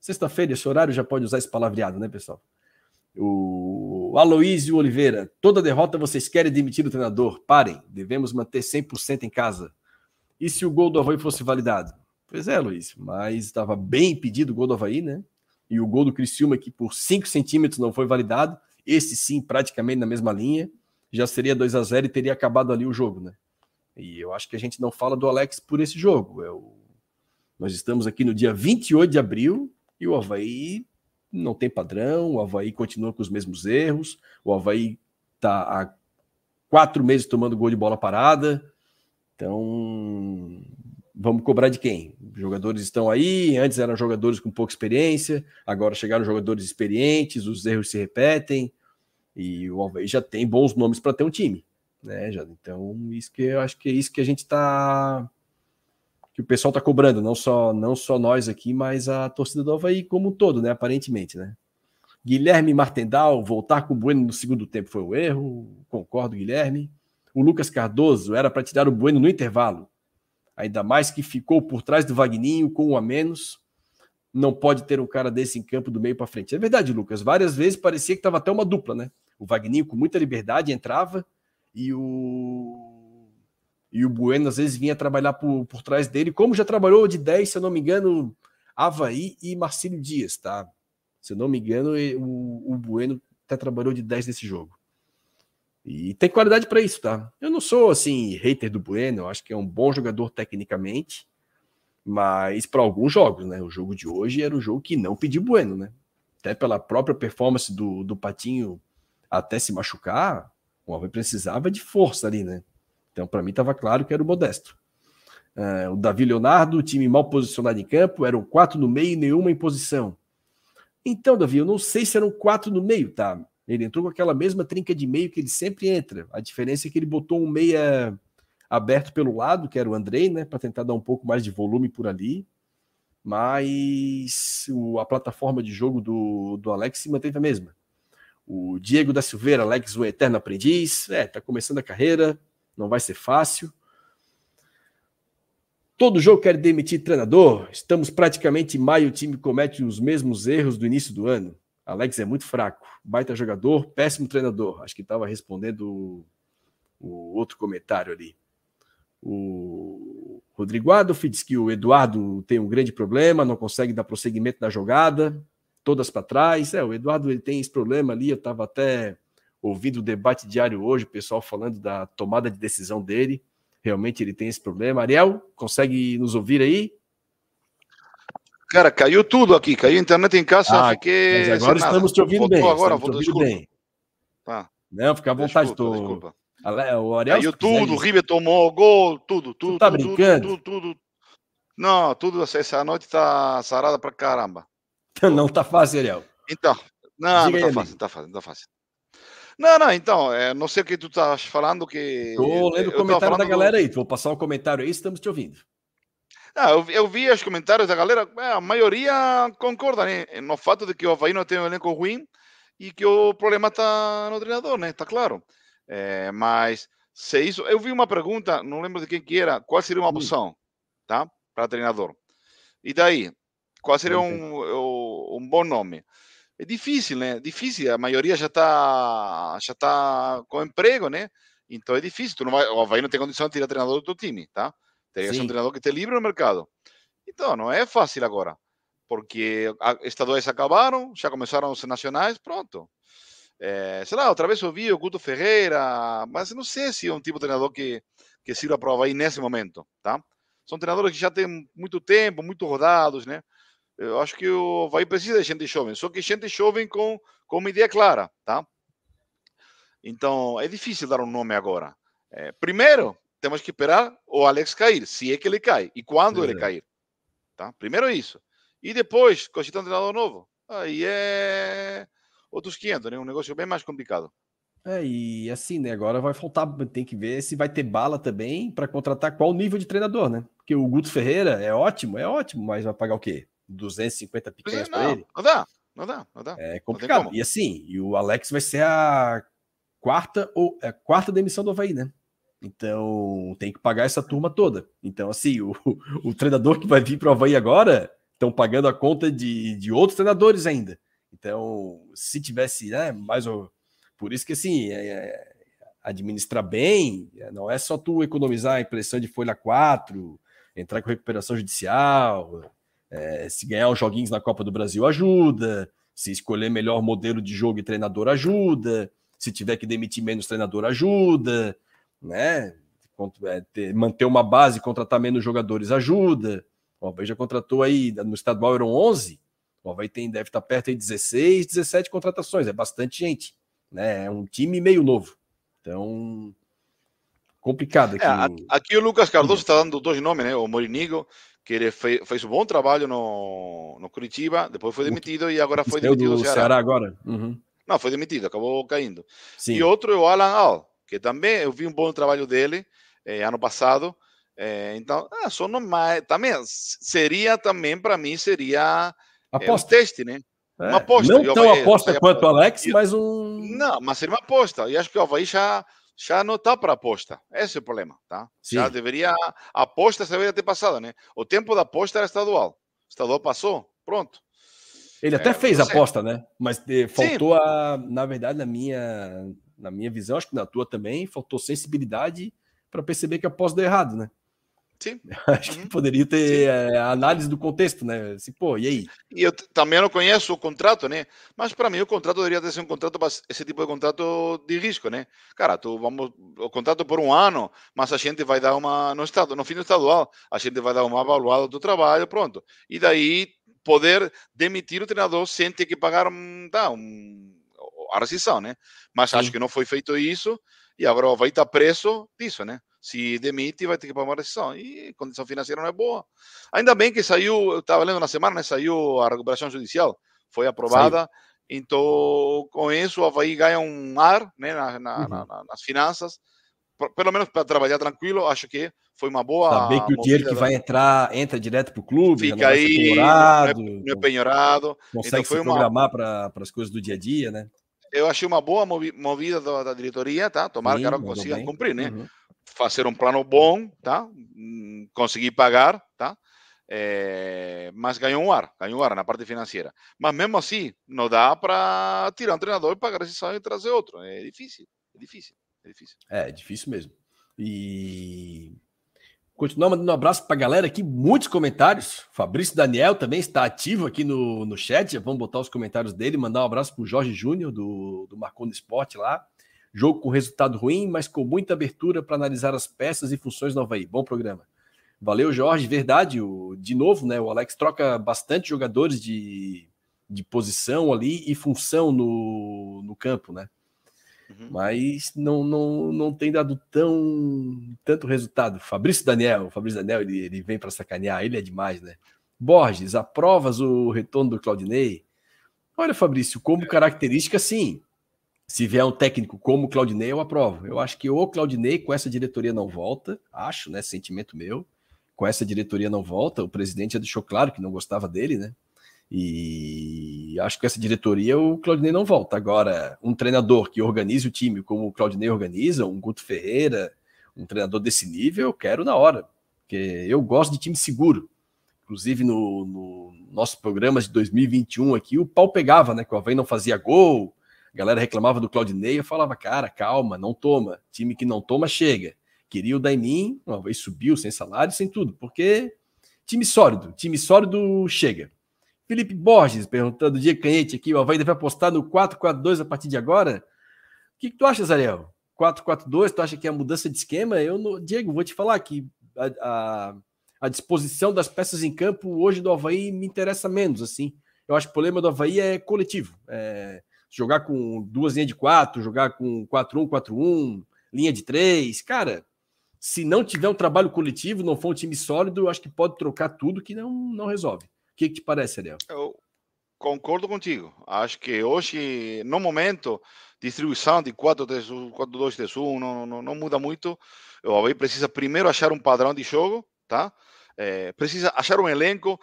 Sexta-feira, esse horário já pode usar esse palavreado, né, pessoal? O Aloísio Oliveira, toda derrota vocês querem demitir o treinador. Parem, devemos manter 100% em casa. E se o gol do Havaí fosse validado? Pois é, Luiz, mas estava bem impedido o gol do Havaí, né? E o gol do Criciúma, que por 5 centímetros não foi validado, esse sim, praticamente na mesma linha, já seria 2 a 0 e teria acabado ali o jogo, né? E eu acho que a gente não fala do Alex por esse jogo. É o... Nós estamos aqui no dia 28 de abril e o Havaí não tem padrão, o Havaí continua com os mesmos erros, o Havaí tá há quatro meses tomando gol de bola parada. Então, vamos cobrar de quem? Jogadores estão aí, antes eram jogadores com pouca experiência, agora chegaram jogadores experientes, os erros se repetem, e o Alves já tem bons nomes para ter um time. Né, já, então, isso que eu acho que é isso que a gente está. Que o pessoal está cobrando, não só, não só nós aqui, mas a torcida do Havaí como um todo, né? Aparentemente, né? Guilherme Martendal, voltar com o Bueno no segundo tempo foi o um erro, concordo, Guilherme. O Lucas Cardoso era para tirar o Bueno no intervalo, ainda mais que ficou por trás do Vagninho com um a menos. Não pode ter um cara desse em campo do meio para frente. É verdade, Lucas. Várias vezes parecia que estava até uma dupla, né? O Vagninho com muita liberdade entrava e o e o Bueno às vezes vinha trabalhar por, por trás dele, como já trabalhou de 10, se eu não me engano, Havaí e Marcílio Dias, tá? Se eu não me engano, o, o Bueno até trabalhou de 10 nesse jogo. E tem qualidade para isso, tá? Eu não sou assim hater do Bueno, eu acho que é um bom jogador tecnicamente, mas para alguns jogos, né? O jogo de hoje era um jogo que não pediu Bueno, né? Até pela própria performance do, do Patinho até se machucar, o Alves precisava de força ali, né? Então, para mim, estava claro que era o Modesto. Uh, o Davi Leonardo, time mal posicionado em campo, eram quatro no meio e nenhuma em posição. Então, Davi, eu não sei se eram quatro no meio, tá? Ele entrou com aquela mesma trinca de meio que ele sempre entra. A diferença é que ele botou um meia aberto pelo lado, que era o Andrei, né, para tentar dar um pouco mais de volume por ali. Mas o, a plataforma de jogo do, do Alex se manteve a mesma. O Diego da Silveira, Alex, o eterno aprendiz, é, tá começando a carreira, não vai ser fácil. Todo jogo quer demitir treinador. Estamos praticamente em maio, o time comete os mesmos erros do início do ano. Alex é muito fraco, baita jogador, péssimo treinador. Acho que estava respondendo o, o, outro comentário ali. O Rodrigo Adolf diz que o Eduardo tem um grande problema, não consegue dar prosseguimento na jogada, todas para trás. É, o Eduardo ele tem esse problema ali. Eu estava até ouvindo o debate diário hoje, o pessoal falando da tomada de decisão dele. Realmente ele tem esse problema. Ariel, consegue nos ouvir aí? Cara, caiu tudo aqui, caiu a internet em casa, ah, fiquei. Mas agora estamos te ouvindo bem. Agora, vou, ouvindo bem. Tá. Não, fica à vontade. Desculpa, tô... desculpa. O Ariel, caiu tudo, o River tomou gol, tudo, tudo. Tu tá tudo, brincando? Tudo, tudo, tudo, Não, tudo, essa noite tá sarada pra caramba. Não tá fácil, Ariel. Então, não, Diga não tá fácil, não tá fácil, não tá fácil. Não, não, então, é, não sei o que tu estás falando que... Tô lendo o comentário da galera do... aí, vou passar o um comentário aí, estamos te ouvindo. Ah, eu, eu, vi os comentários da galera, é, a maioria concorda né, no fato de que o Havaí não tem um elenco ruim e que o problema está no treinador, né? Está claro. É, mas se isso, eu vi uma pergunta, não lembro de quem que era, qual seria uma opção, tá, para treinador? E daí, qual seria um, um bom nome? É difícil, né? Difícil. A maioria já está já tá com emprego, né? Então é difícil. Tu não vai, o Havaí não tem condição de tirar treinador do teu time, tá? Teria que ser um treinador que esteja livre no mercado. Então, não é fácil agora. Porque estaduais acabaram, já começaram os nacionais, pronto. É, sei lá, outra vez eu vi o Guto Ferreira, mas não sei se é um tipo de treinador que, que sirva para o Havaí nesse momento, tá? São treinadores que já têm muito tempo, muito rodados, né? Eu acho que o Havaí precisa de gente jovem, só que gente jovem com, com uma ideia clara, tá? Então, é difícil dar um nome agora. É, primeiro, temos que esperar o Alex cair, se é que ele cai e quando é. ele cair. Tá? Primeiro isso. E depois, cogitar um treinador novo. Aí é outros 500, né? Um negócio bem mais complicado. É, e assim, né? Agora vai faltar, tem que ver se vai ter bala também para contratar qual nível de treinador, né? Porque o Guto Ferreira é ótimo, é ótimo, mas vai pagar o quê? 250 picanhas para ele? Não dá, não dá, não dá. É complicado. E assim, e o Alex vai ser a quarta ou a quarta demissão do Havaí, né? Então tem que pagar essa turma toda. Então, assim, o, o treinador que vai vir para o Havaí agora estão pagando a conta de, de outros treinadores ainda. Então, se tivesse, né, mais o. Por isso que assim, é, é, administrar bem, não é só tu economizar a impressão de folha 4, entrar com recuperação judicial, é, se ganhar os joguinhos na Copa do Brasil ajuda, se escolher melhor modelo de jogo e treinador ajuda, se tiver que demitir menos treinador ajuda né? É, ter, manter uma base, contratar menos jogadores ajuda. O Havaí já contratou aí, no estadual eram 11, o Havaí tem, deve estar perto aí 16, 17 contratações, é bastante gente. né? É um time meio novo. Então, complicado aqui. É, aqui o Lucas Cardoso está dando dois nomes, né? O Morinigo, que ele fez, fez um bom trabalho no, no Curitiba, depois foi demitido e agora foi demitido do Ceará. Ceará agora? Uhum. Não, foi demitido, acabou caindo. Sim. E outro é o Alan Al, que também eu vi um bom trabalho dele eh, ano passado. Eh, então, ah, só não mais, também seria também para mim seria aposta. É, um teste, né? É. Uma aposta. Não tão aposta quanto o Alex, mas um. Não, mas seria uma aposta. E acho que o Havaí já já não está para aposta. Esse é o problema, tá? Sim. Já deveria, a aposta já deveria ter passado, né? O tempo da aposta era estadual. O estadual passou, pronto. Ele até é, fez a aposta, né? Mas eh, faltou Sim. a, na verdade, na minha, na minha visão, acho que na tua também, faltou sensibilidade para perceber que a aposta deu errado, né? Sim. Acho que uhum. poderia ter é, análise do contexto, né? Assim, pô, e aí? E eu também não conheço o contrato, né? Mas para mim o contrato deveria ter sido um contrato, esse tipo de contrato de risco, né? Cara, tu vamos, o contrato por um ano, mas a gente vai dar uma, no estado, no fim do estadual, a gente vai dar uma avaliada do trabalho, pronto. E daí poder demitir o treinador sem ter que pagar um, tá, um, a rescisão, né? Mas Sim. acho que não foi feito isso e agora vai estar preso disso, né? Se demite, vai ter que pagar uma rescisão. E condição financeira não é boa. Ainda bem que saiu, eu estava lendo na semana, né, saiu a recuperação judicial, foi aprovada. Saiu. Então, com isso, o Havaí ganha um ar né, na, na, uhum. na, nas finanças, pelo menos para trabalhar tranquilo, acho que foi uma boa. Saber que o dinheiro que vai entrar entra direto para o clube, fica aí, não é, não é penhorado. Consegue então, foi se programar uma... para as coisas do dia a dia, né? Eu achei uma boa movida da, da diretoria, tá? Tomara Sim, que ela consiga cumprir, né? Uhum fazer um plano bom, tá? Conseguir pagar, tá? É, mas ganhou um ar, ganhou um ar na parte financeira. Mas mesmo assim, não dá para tirar um treinador, pagar esse e trazer outro. É difícil, é difícil, é difícil. É, é difícil mesmo. E continuar mandando um abraço para a galera aqui, muitos comentários. Fabrício Daniel também está ativo aqui no, no chat. Vamos botar os comentários dele, mandar um abraço para o Jorge Júnior, do, do Marconi Esporte lá. Jogo com resultado ruim, mas com muita abertura para analisar as peças e funções do Havaí. Bom programa. Valeu, Jorge. Verdade, o, de novo, né? O Alex troca bastante jogadores de, de posição ali e função no, no campo, né? Uhum. Mas não, não, não tem dado tão tanto resultado. Fabrício Daniel, Fabrício Daniel, ele, ele vem para sacanear, ele é demais, né? Borges, aprovas o retorno do Claudinei? Olha, Fabrício, como característica, sim se vier um técnico como o Claudinei, eu aprovo. Eu acho que o Claudinei com essa diretoria não volta, acho, né? Sentimento meu. Com essa diretoria não volta. O presidente já deixou claro que não gostava dele, né? E acho que com essa diretoria o Claudinei não volta. Agora, um treinador que organize o time como o Claudinei organiza, um Guto Ferreira, um treinador desse nível, eu quero na hora. Porque eu gosto de time seguro. Inclusive no, no nosso programa de 2021 aqui, o pau pegava, né? Que o Havaí não fazia gol, a galera reclamava do Claudinei, eu falava, cara, calma, não toma. Time que não toma, chega. Queria o Daimin, uma vez subiu, sem salário, sem tudo, porque time sólido, time sólido chega. Felipe Borges perguntando, dia canhete aqui, o Havaí deve apostar no 4-4-2 a partir de agora? O que, que tu acha, Zariel? 4-4-2, tu acha que é a mudança de esquema? Eu, não, Diego, vou te falar que a, a, a, disposição das peças em campo hoje do Havaí me interessa menos, assim. Eu acho que o problema do Havaí é coletivo. É, jogar com duas linhas de quatro, jogar com 4-1, 4-1, linha de três, cara, se não tiver um trabalho coletivo, não for um time sólido, eu acho que pode trocar tudo que não, não resolve. O que, que te parece, Ariel? Eu concordo contigo. Acho que hoje, no momento, distribuição de 4-3-1, 4-2-3-1 não, não, não, muda muito. O Havaí precisa primeiro achar um padrão de jogo, tá? É, precisa achar um elenco.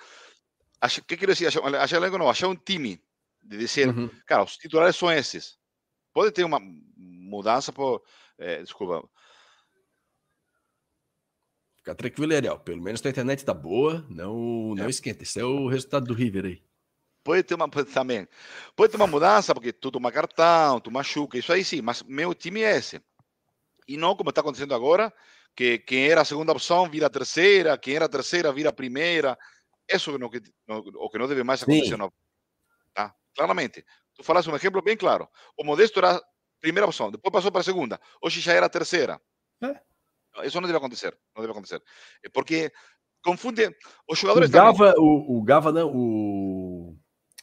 O que quero dizer? Achar, achar um elenco não, achar um time de dizer, uhum. cara, os titulares são esses. Pode ter uma mudança por. É, desculpa. Fica tranquilo, Ariel. Pelo menos a internet está boa. Não, não é. esquenta. Esse é o resultado do River aí. Pode ter uma também. Pode ter uma mudança, porque tu toma cartão, tu machuca, isso aí sim, mas meu time é esse. E não como está acontecendo agora, que quem era a segunda opção vira a terceira, quem era a terceira vira a primeira. Isso é o que, o que não deve mais acontecer no, claramente. Tu falaste um exemplo bem claro. O Modesto era a primeira opção, depois passou para a segunda. Hoje já era a terceira. É. Isso não deve acontecer. Não deve acontecer. É porque confunde os jogadores. O Gava, o, o Gava não, o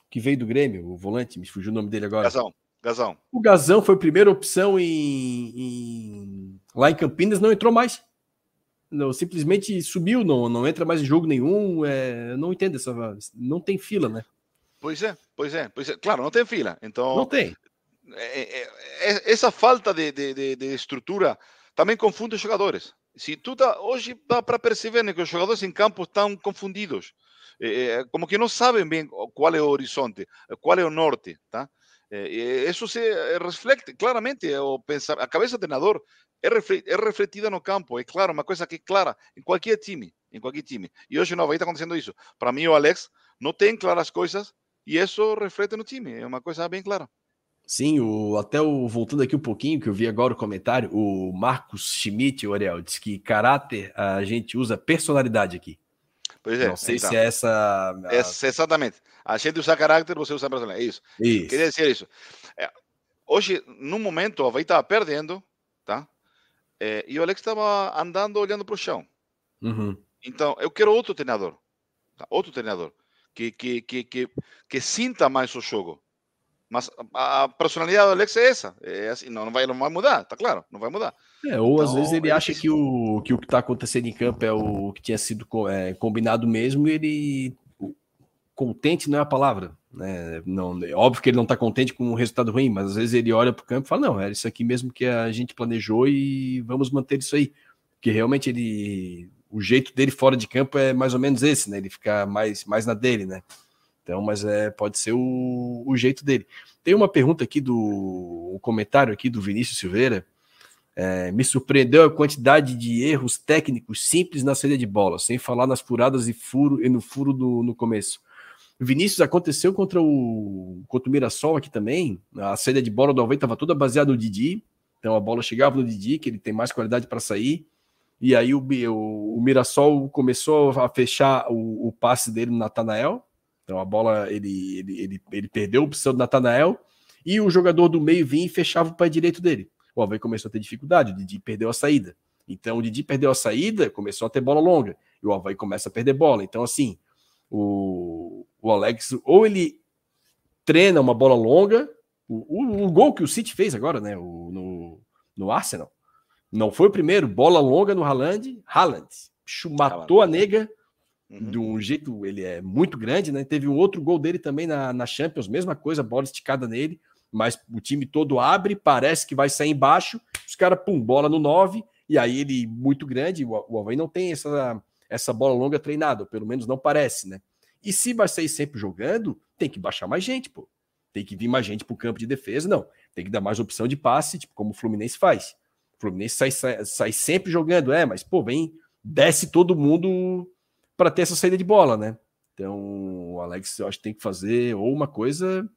que veio do Grêmio, o volante, me fugiu o nome dele agora. Gazão. Gazão. O Gazão foi a primeira opção em, em... lá em Campinas, não entrou mais. Não, simplesmente subiu, não, não entra mais em jogo nenhum. É, não entendo essa. Não tem fila, né? Pois é, pois é, pois é. Claro, não tem fila. Então. Não tem. É, é, é, essa falta de, de, de, estrutura também confunde os jogadores. Se tu tá, hoje dá para perceber né, que os jogadores em campo estão confundidos. É, como que não sabem bem qual é o horizonte, qual é o norte, tá? isso se reflete claramente o pensar, a cabeça do treinador é, é refletida no campo, é claro, uma coisa que é clara em qualquer time, em qualquer time. E hoje no Havaí está acontecendo isso. Para mim, o Alex não tem claras coisas e isso reflete no time, é uma coisa bem clara. Sim, o, até o, voltando aqui um pouquinho, que eu vi agora o comentário, o Marcos Schmidt, o Ariel, diz que caráter a gente usa personalidade aqui. Pois é. Não sei então, se é essa. A... É, exatamente. A gente usa caráter, você usa personalidade. É isso. isso. Queria dizer isso. É, hoje, no momento, o Havaí estava perdendo, tá? É, e o Alex estava andando olhando para o chão. Uhum. Então, eu quero outro treinador. Tá? Outro treinador. Que, que, que, que, que sinta mais o jogo. Mas a personalidade do Alex é essa. É assim, não, não, vai, não vai mudar, tá claro, não vai mudar. É, ou então, às vezes ele acha que o que o que está acontecendo em campo é o que tinha sido é, combinado mesmo e ele. Contente não é a palavra. Né? Não, é óbvio que ele não está contente com um resultado ruim, mas às vezes ele olha para o campo e fala: não, é isso aqui mesmo que a gente planejou e vamos manter isso aí. Porque realmente ele. O jeito dele fora de campo é mais ou menos esse, né? Ele fica mais, mais na dele, né? Então, mas é, pode ser o, o jeito dele. Tem uma pergunta aqui do um comentário aqui do Vinícius Silveira. É, me surpreendeu a quantidade de erros técnicos simples na saída de bola, sem falar nas furadas e furo e no furo do, no começo. Vinícius aconteceu contra o contra o Mirassol aqui também. A saída de bola do Alvei estava toda baseada no Didi. Então a bola chegava no Didi, que ele tem mais qualidade para sair. E aí o, o, o, Mirassol começou a fechar o, o passe dele no Natanael. Então a bola, ele, ele, ele, ele perdeu a opção do Natanael e o jogador do meio vinha e fechava o pé direito dele. O Havaí começou a ter dificuldade, o Didi perdeu a saída. Então o Didi perdeu a saída, começou a ter bola longa, e o Havaí começa a perder bola. Então, assim, o, o Alex, ou ele treina uma bola longa, o, o, o gol que o City fez agora, né, o, no, no Arsenal, não foi o primeiro, bola longa no Haaland, Haaland matou a nega, Uhum. De um jeito, ele é muito grande, né? Teve um outro gol dele também na, na Champions, mesma coisa, bola esticada nele, mas o time todo abre, parece que vai sair embaixo, os caras, pum, bola no 9, e aí ele, muito grande, o, o Havaí não tem essa, essa bola longa treinada, pelo menos não parece, né? E se vai sair sempre jogando, tem que baixar mais gente, pô. Tem que vir mais gente pro campo de defesa, não. Tem que dar mais opção de passe, tipo, como o Fluminense faz. O Fluminense sai, sai, sai sempre jogando, é, mas, pô, vem, desce todo mundo para ter essa saída de bola, né? Então, o Alex, eu acho que tem que fazer ou uma coisa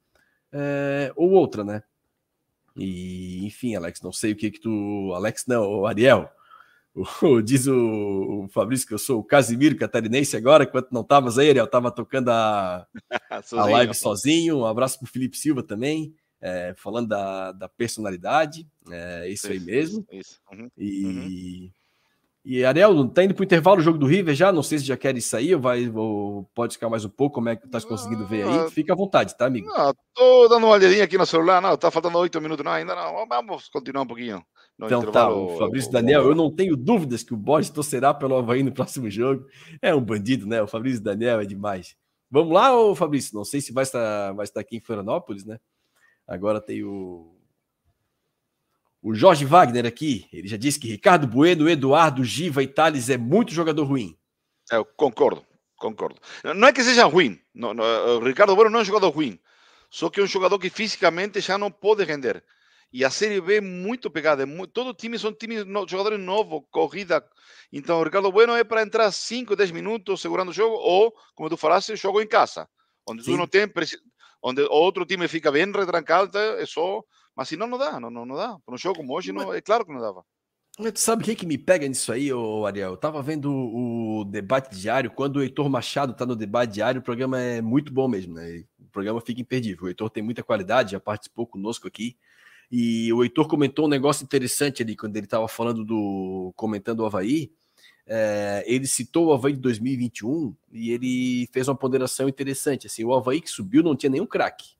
é, ou outra, né? E, enfim, Alex, não sei o que que tu. Alex, não, o Ariel. O, diz o, o, Fabrício que eu sou o Casimiro catarinense agora, enquanto não estavas aí, Ariel, tava tocando a, a live sozinho. Um abraço pro Felipe Silva também, é, falando da, da personalidade. É isso, isso aí mesmo. Isso, uhum, e. Uhum. E Ariel, tá indo para o intervalo o jogo do River já? Não sei se já quer sair ou, vai, ou pode ficar mais um pouco. Como é que tá conseguindo ver aí? Fica à vontade, tá, amigo? Não, tô dando uma olhadinha aqui no celular. Não, tá faltando oito minutos. Não, ainda não. Vamos continuar um pouquinho. então tá, o Fabrício Daniel, eu não tenho dúvidas que o Borges torcerá pelo Havaí no próximo jogo. É um bandido, né? O Fabrício Daniel é demais. Vamos lá, ô Fabrício? Não sei se vai estar, vai estar aqui em Florianópolis, né? Agora tem o o Jorge Wagner aqui, ele já disse que Ricardo Bueno, Eduardo, Giva e Thales é muito jogador ruim. Eu concordo, concordo. Não é que seja ruim, não, não, o Ricardo Bueno não é um jogador ruim, só que é um jogador que fisicamente já não pode render. E a Série B é muito pegada, é muito, todo time são times, jogadores novos, corrida. Então, o Ricardo Bueno é para entrar 5, 10 minutos segurando o jogo, ou, como tu falaste, jogo em casa, onde Sim. tu não tem, onde outro time fica bem retrancado, é só mas se não, dá, não, não, não dá. Para um jogo como hoje, não, é claro que não dava. Tu sabe o que, que me pega nisso aí, ô Ariel? Eu tava vendo o debate diário, quando o Heitor Machado tá no debate diário, o programa é muito bom mesmo, né? O programa fica imperdível. O Heitor tem muita qualidade, já participou conosco aqui. E o Heitor comentou um negócio interessante ali, quando ele tava falando do. comentando o Havaí. É, ele citou o Havaí de 2021 e ele fez uma ponderação interessante. Assim, o Havaí que subiu não tinha nenhum craque.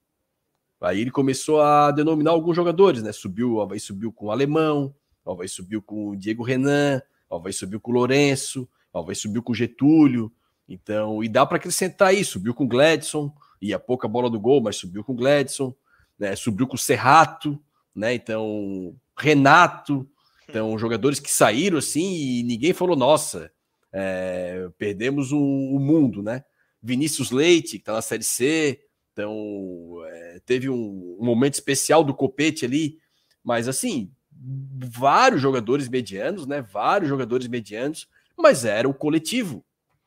Aí ele começou a denominar alguns jogadores, né? Subiu, o Havaí subiu com o Alemão, o Havaí subiu com o Diego Renan, o Havaí subiu com o Lourenço, o Havaí subiu com o Getúlio. Então, e dá para acrescentar aí, subiu com o Gladson, ia pouca bola do gol, mas subiu com o Gladson, né? Subiu com o Serrato, né? Então, Renato, então jogadores que saíram assim e ninguém falou, nossa, é, perdemos o, o, mundo, né? Vinícius Leite, que tá na Série C, então é, teve um, um momento especial do Copete ali, mas assim, vários jogadores medianos, né? Vários jogadores medianos, mas era o coletivo.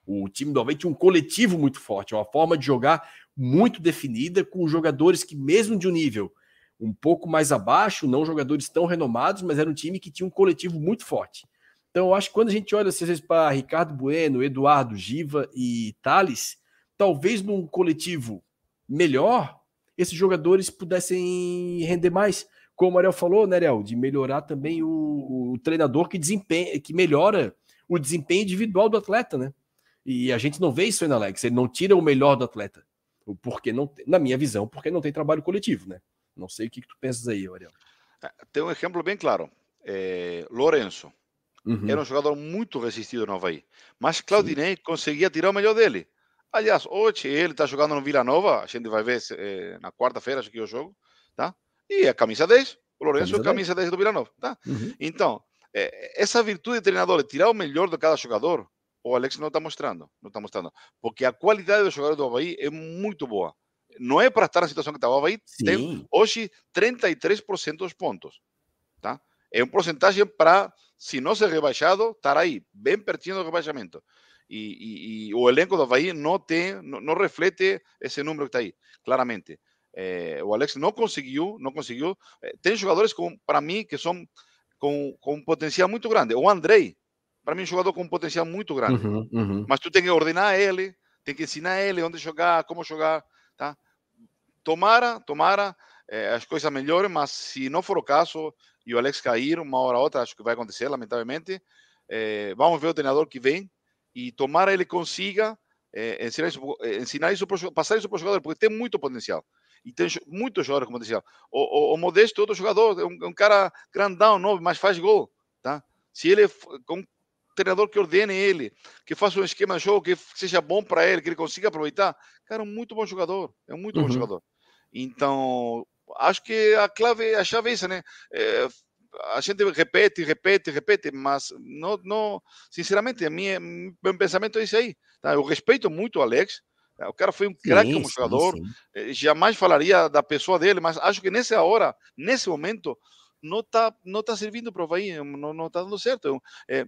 O time do Havaí tinha um coletivo muito forte, uma forma de jogar muito definida, com jogadores que, mesmo de um nível um pouco mais abaixo, não jogadores tão renomados, mas era um time que tinha um coletivo muito forte. Então, eu acho que quando a gente olha, às vezes, para Ricardo Bueno, Eduardo, Giva e Thales, talvez num coletivo melhor, esses jogadores pudessem render mais como o Ariel falou, né, Ariel, de melhorar também o, o, treinador que desempenha, que melhora o desempenho individual do atleta, né? E a gente não vê isso aí Alex, ele não tira o melhor do atleta. Porque não, na minha visão, porque não tem trabalho coletivo, né? Não sei o que, que tu pensas aí, Ariel. É, tem um exemplo bem claro. É, Lourenço. Uhum. Era um jogador muito resistido no Havaí. Mas Claudinei Sim. conseguia tirar o melhor dele. Aliás, hoje ele está jogando no Vila Nova. A gente vai ver é, na quarta-feira, acho que é o jogo. Tá? E a camisa 10, o Lourenço camisa é camisa 10 do Vila Nova. Tá? Uhum. Então, é, essa virtude de treinador, de tirar o melhor de cada jogador, o Alex não está mostrando. Não está mostrando. Porque a qualidade do jogador do Havaí é muito boa. Não é para estar na situação que está o Havaí. Sim. Tem hoje 33% dos pontos. Tá? É um porcentagem para, se não ser rebaixado, estar aí, bem pertinho do rebaixamento. E, e, e, o elenco do Havaí não tem, não, não reflete esse número que está aí, claramente. É, o Alex não conseguiu, não conseguiu. É, tem jogadores para mim que são com, com um potencial muito grande. O Andrei, para mim, é um jogador com um potencial muito grande. Uhum, uhum. Mas tu tem que ordenar ele, tem que ensinar ele onde jogar, como jogar, tá? Tomara, tomara é, as coisas melhorem, mas se não for o caso e o Alex cair uma hora ou outra, acho que vai acontecer, lamentavelmente. É, vamos ver o treinador que vem e tomara ele consiga é, ensinar isso, ensinar isso passar isso para o jogador, porque tem muito potencial. E tem muitos jogadores, eu dizia. O, o, o Modesto é outro jogador, é um, é um, cara grandão, novo, mas faz gol. Tá? Se ele, com treinador que ordene ele, que faça um esquema de jogo que seja bom para ele, que ele consiga aproveitar, cara, é um muito bom jogador. É um muito uhum. bom jogador. Então, acho que a clave, a chave é isso, né? É, a gente repete, repete, repete, mas não, não sinceramente, a minha, meu pensamento é isso aí. Tá? Eu respeito muito o Alex, o cara foi um craque como jogador. Sim. Eh, jamais falaria da pessoa dele, mas acho que nessa hora, nesse momento, não está não tá servindo para o Havaí, não, não tá dando certo. É,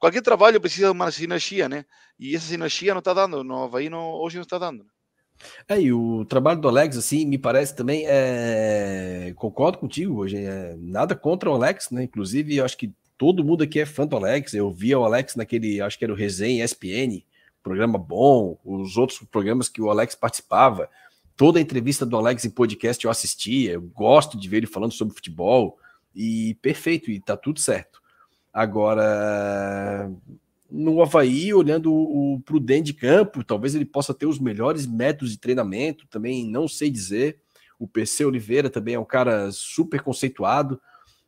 qualquer trabalho precisa de uma sinergia, né? E essa sinergia não está dando, no Havaí não, hoje não está dando. É, e o trabalho do Alex, assim, me parece também, é... concordo contigo hoje, é... nada contra o Alex, né? Inclusive, eu acho que todo mundo aqui é fã do Alex. Eu via o Alex naquele, acho que era o Resenha ESPN, programa bom, os outros programas que o Alex participava, toda a entrevista do Alex em podcast eu assistia, eu gosto de ver ele falando sobre futebol, e perfeito, e tá tudo certo. Agora, no Havaí, olhando o, dentro de campo, talvez ele possa ter os melhores métodos de treinamento, também não sei dizer. O PC Oliveira também é um cara super conceituado,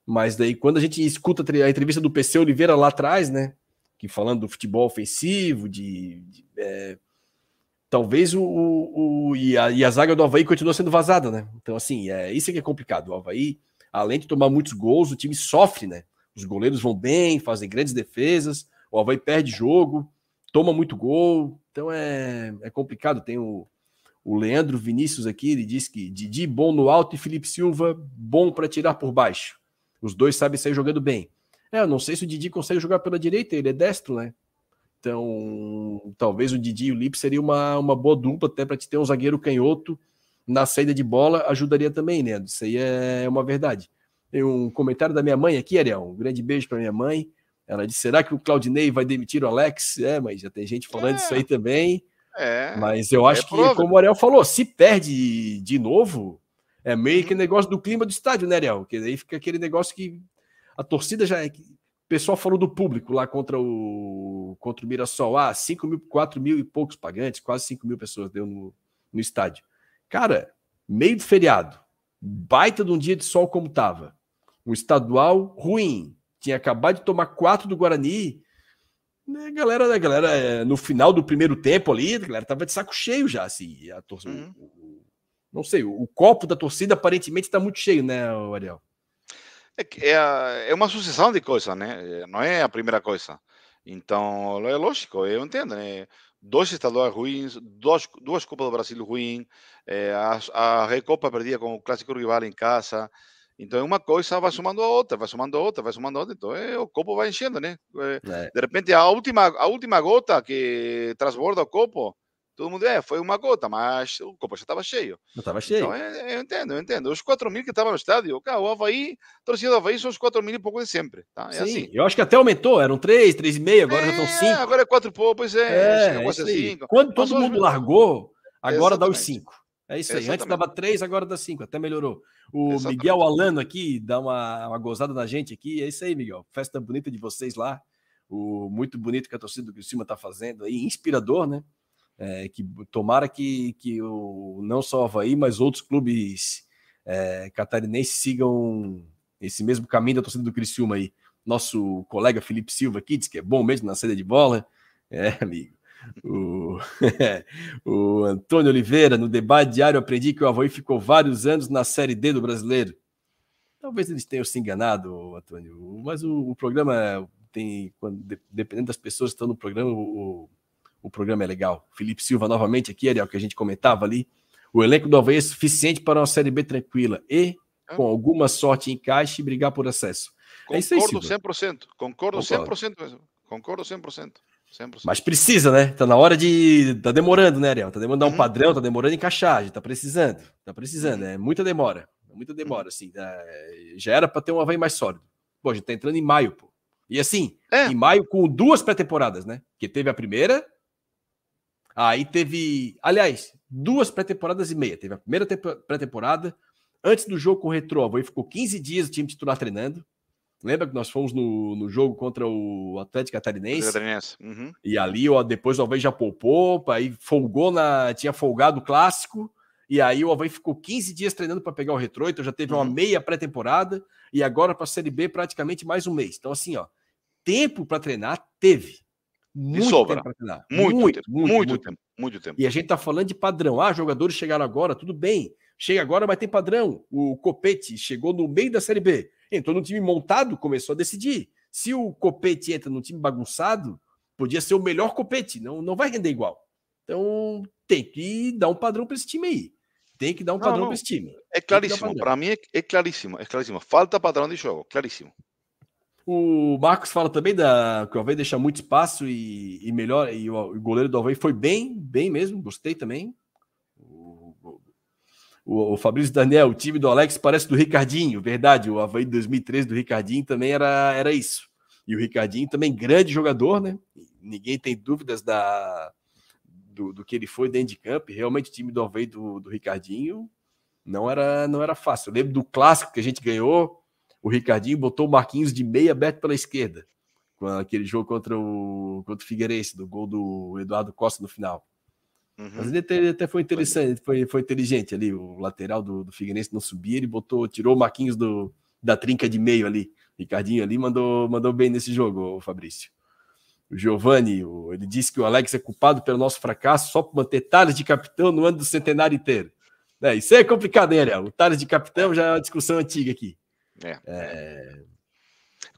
mas daí quando a gente escuta a entrevista do PC Oliveira lá atrás, né? que falando do futebol ofensivo, de, de é, talvez o, o, o, e, a, e a zaga do Havaí continua sendo vazada, né? Então, assim, é isso que é complicado. O Havaí, além de tomar muitos gols, o time sofre, né? Os goleiros vão bem, fazem grandes defesas, o Havaí perde jogo, toma muito gol, então é, é complicado. Tem o, o Leandro Vinícius aqui, ele diz que Didi bom no alto e Felipe Silva bom para tirar por baixo. Os dois sabem sair jogando bem. É, eu não sei se o Didi consegue jogar pela direita, ele é destro, né? Então, talvez o Didi e o Lipe seria uma, uma boa dupla até para te ter um zagueiro canhoto na saída de bola, ajudaria também, né? Isso aí é uma verdade. Tem um comentário da minha mãe aqui, Ariel. Um grande beijo para minha mãe. Ela disse: será que o Claudinei vai demitir o Alex? É, mas já tem gente falando é. isso aí também. É. Mas eu acho é que, como o Ariel falou, se perde de novo, é meio que uhum. negócio do clima do estádio, né, Ariel? Que aí fica aquele negócio que a torcida já é. O pessoal falou do público lá contra o contra o Mirassol. Ah, 5 mil, 4 mil e poucos pagantes, quase 5 mil pessoas deu no, no estádio. Cara, meio de feriado, baita de um dia de sol como tava. Um estadual ruim. Tinha acabado de tomar quatro do Guarani. Né, galera, né, galera, é, no final do primeiro tempo ali, a galera tava de saco cheio já, assim. A torcida, uhum. não sei, o, o, copo da torcida aparentemente está muito cheio, né, Ariel? É, é, é uma sucessão de coisas, né? Não é a primeira coisa. Então, é lógico, eu entendo, né? Dois estaduais ruins, dois, duas Copas do Brasil ruins, é, a, a Recopa perdida com o clássico rival em casa. Então, uma coisa vai somando a outra, vai somando a outra, vai somando a outra. Então, é, o copo vai enchendo, né? É. De repente, a última, a última gota que transborda o copo todo mundo, é, foi uma gota, mas o copo já estava cheio. Não estava cheio. Então, é, eu entendo, eu entendo. Os 4 mil que estavam no estádio, cara, o Havaí, a torcida do Havaí são os 4 mil e pouco de sempre. Tá? É Sim, assim. eu acho que até aumentou, eram 3, 3,5, agora já estão 5. Agora é 4 e pouco, pois é. é, é. Quando todo mundo largou, agora Exatamente. dá os 5. É isso aí. Exatamente. Antes dava 3, agora dá 5, até melhorou. O Exatamente. Miguel Alano aqui dá uma, uma gozada na gente aqui. É isso aí, Miguel. Festa bonita de vocês lá. O muito bonito que a torcida do Criciúma está fazendo aí, inspirador, né? É, que tomara que, que o, não só o Havaí, mas outros clubes é, catarinenses sigam esse mesmo caminho da torcida do Criciúma aí. Nosso colega Felipe Silva aqui diz que é bom mesmo na saída de bola. É, amigo. O, o Antônio Oliveira, no debate diário, aprendi que o Havaí ficou vários anos na Série D do brasileiro. Talvez eles tenham se enganado, Antônio, mas o, o programa tem, quando, dependendo das pessoas que estão no programa, o, o programa é legal. Felipe Silva novamente aqui, Ariel, que a gente comentava ali. O elenco do Havaí é suficiente para uma Série B tranquila e, com alguma sorte, encaixe e brigar por acesso. Concordo é isso aí, 100%. Concordo, Concordo 100%. Concordo 100%. 100%. Mas precisa, né? Tá na hora de. Tá demorando, né, Ariel? Tá demorando uhum. um padrão, tá demorando encaixar, tá precisando. Tá precisando, uhum. é muita demora. É muita demora, uhum. assim. É... Já era para ter um Havaí mais sólido. Pô, a gente tá entrando em maio, pô. E assim, é. em maio com duas pré-temporadas, né? Que teve a primeira Aí teve, aliás, duas pré-temporadas e meia. Teve a primeira pré-temporada, antes do jogo com o Retro, aí ficou 15 dias o time titular treinando. Lembra que nós fomos no, no jogo contra o Atlético Catarinense? Catarinense. Uhum. E ali, ó, depois o Alvei já poupou, aí folgou na. Tinha folgado o clássico. E aí o Havaí ficou 15 dias treinando para pegar o retrô, então já teve uhum. uma meia pré-temporada e agora para a Série B praticamente mais um mês. Então, assim, ó, tempo para treinar teve. Muito e sobra. Tempo muito, muito, tempo, muito, muito, muito, tempo, muito tempo. E a gente está falando de padrão. Ah, jogadores chegaram agora, tudo bem. Chega agora, mas tem padrão. O Copete chegou no meio da Série B. Entrou no time montado, começou a decidir. Se o Copete entra no time bagunçado, podia ser o melhor Copete. Não, não vai render igual. Então tem que dar um padrão para esse time aí. Tem que dar um padrão para esse time. É claríssimo. Para mim é, é claríssimo. É claríssimo. Falta padrão de jogo. Claríssimo. O Marcos fala também da, que o Havaí deixa muito espaço e, e melhor, e o, o, goleiro do Havaí foi bem, bem mesmo, gostei também. O, o, Fabrício Daniel, o time do Alex parece do Ricardinho, verdade, o Havaí de 2013 do Ricardinho também era, era isso. E o Ricardinho também grande jogador, né? Ninguém tem dúvidas da, do, do que ele foi dentro de campo. Realmente o time do Havaí do, do Ricardinho não era, não era fácil. Eu lembro do clássico que a gente ganhou, o Ricardinho botou o Marquinhos de meia aberto pela esquerda, com aquele jogo contra o, contra o Figueirense, do gol do Eduardo Costa no final. Uhum. Mas ele até, ele até, foi interessante, foi, foi inteligente ali. O lateral do, do Figueirense não subia, ele botou, tirou o Marquinhos do, da trinca de meio ali. Ricardinho ali mandou, mandou bem nesse jogo, o Fabrício. O Giovanni, ele disse que o Alex é culpado pelo nosso fracasso só por manter Thales de capitão no ano do centenário inteiro. É, isso é complicado, hein, Ariel? O Thales de capitão já é uma discussão antiga aqui. É. é...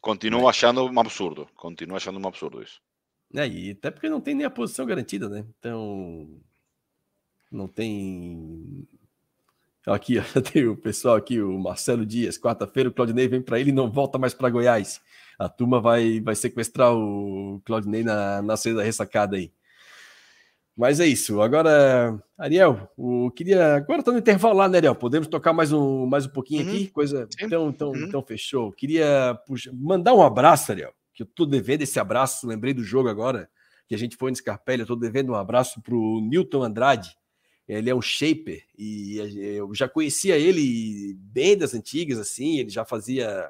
Continuo achando um absurdo. Continuo achando um absurdo isso. É, e até porque não tem nem a posição garantida, né? Então. Não tem. Aqui, tem o pessoal aqui, o Marcelo Dias. Quarta-feira o Claudinei vem para ele e não volta mais para Goiás. A turma vai, vai sequestrar o Claudinei na, na saída ressacada aí. Mas é isso. Agora, Ariel, o queria. Agora tá no intervalo lá, né, Ariel? Podemos tocar mais um, mais um pouquinho uhum. aqui? Coisa. Então, então, uhum. então fechou. Queria puxa, mandar um abraço, Ariel, que eu tô devendo esse abraço. Lembrei do jogo agora, que a gente foi no Scarpelli. Eu tô devendo um abraço pro Newton Andrade. Ele é um shaper e eu já conhecia ele bem das antigas, assim. Ele já fazia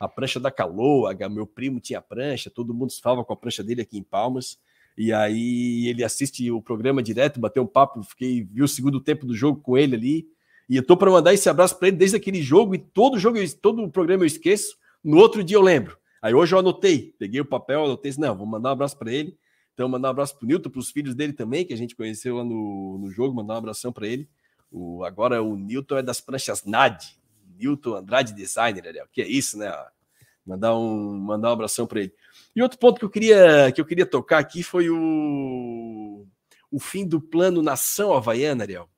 a prancha da Caloa. Meu primo tinha prancha, todo mundo falava com a prancha dele aqui em Palmas. E aí ele assiste o programa direto, bateu um papo, fiquei, vi o segundo tempo do jogo com ele ali. E eu tô para mandar esse abraço para ele desde aquele jogo e todo jogo, todo o programa eu esqueço. No outro dia eu lembro. Aí hoje eu anotei, peguei o papel, anotei, não, vou mandar um abraço para ele. Então, mandar um abraço pro Nilton, para os filhos dele também, que a gente conheceu lá no, no jogo, mandar um abração para ele. O, agora o Nilton é das pranchas NAD, Nilton Andrade Designer, Ariel. Que é isso, né? Mandar um, mandar um abração para ele. E outro ponto que eu queria que eu queria tocar aqui foi o, o fim do plano Nação Havaiana, Ariel.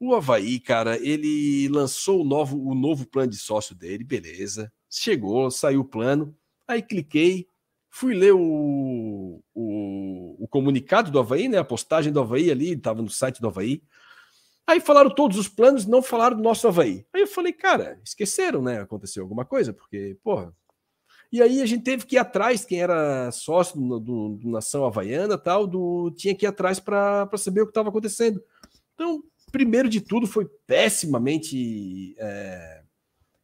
O Havaí, cara, ele lançou o novo, o novo plano de sócio dele, beleza. Chegou, saiu o plano. Aí cliquei, fui ler o, o, o comunicado do Havaí, né? A postagem do Havaí ali, estava no site do Havaí. Aí falaram todos os planos, não falaram do nosso Havaí. Aí eu falei, cara, esqueceram, né? Aconteceu alguma coisa, porque, porra. E aí a gente teve que ir atrás, quem era sócio do, do, do Nação Havaiana tal, do, tinha que ir atrás para saber o que estava acontecendo. Então, primeiro de tudo, foi pessimamente é,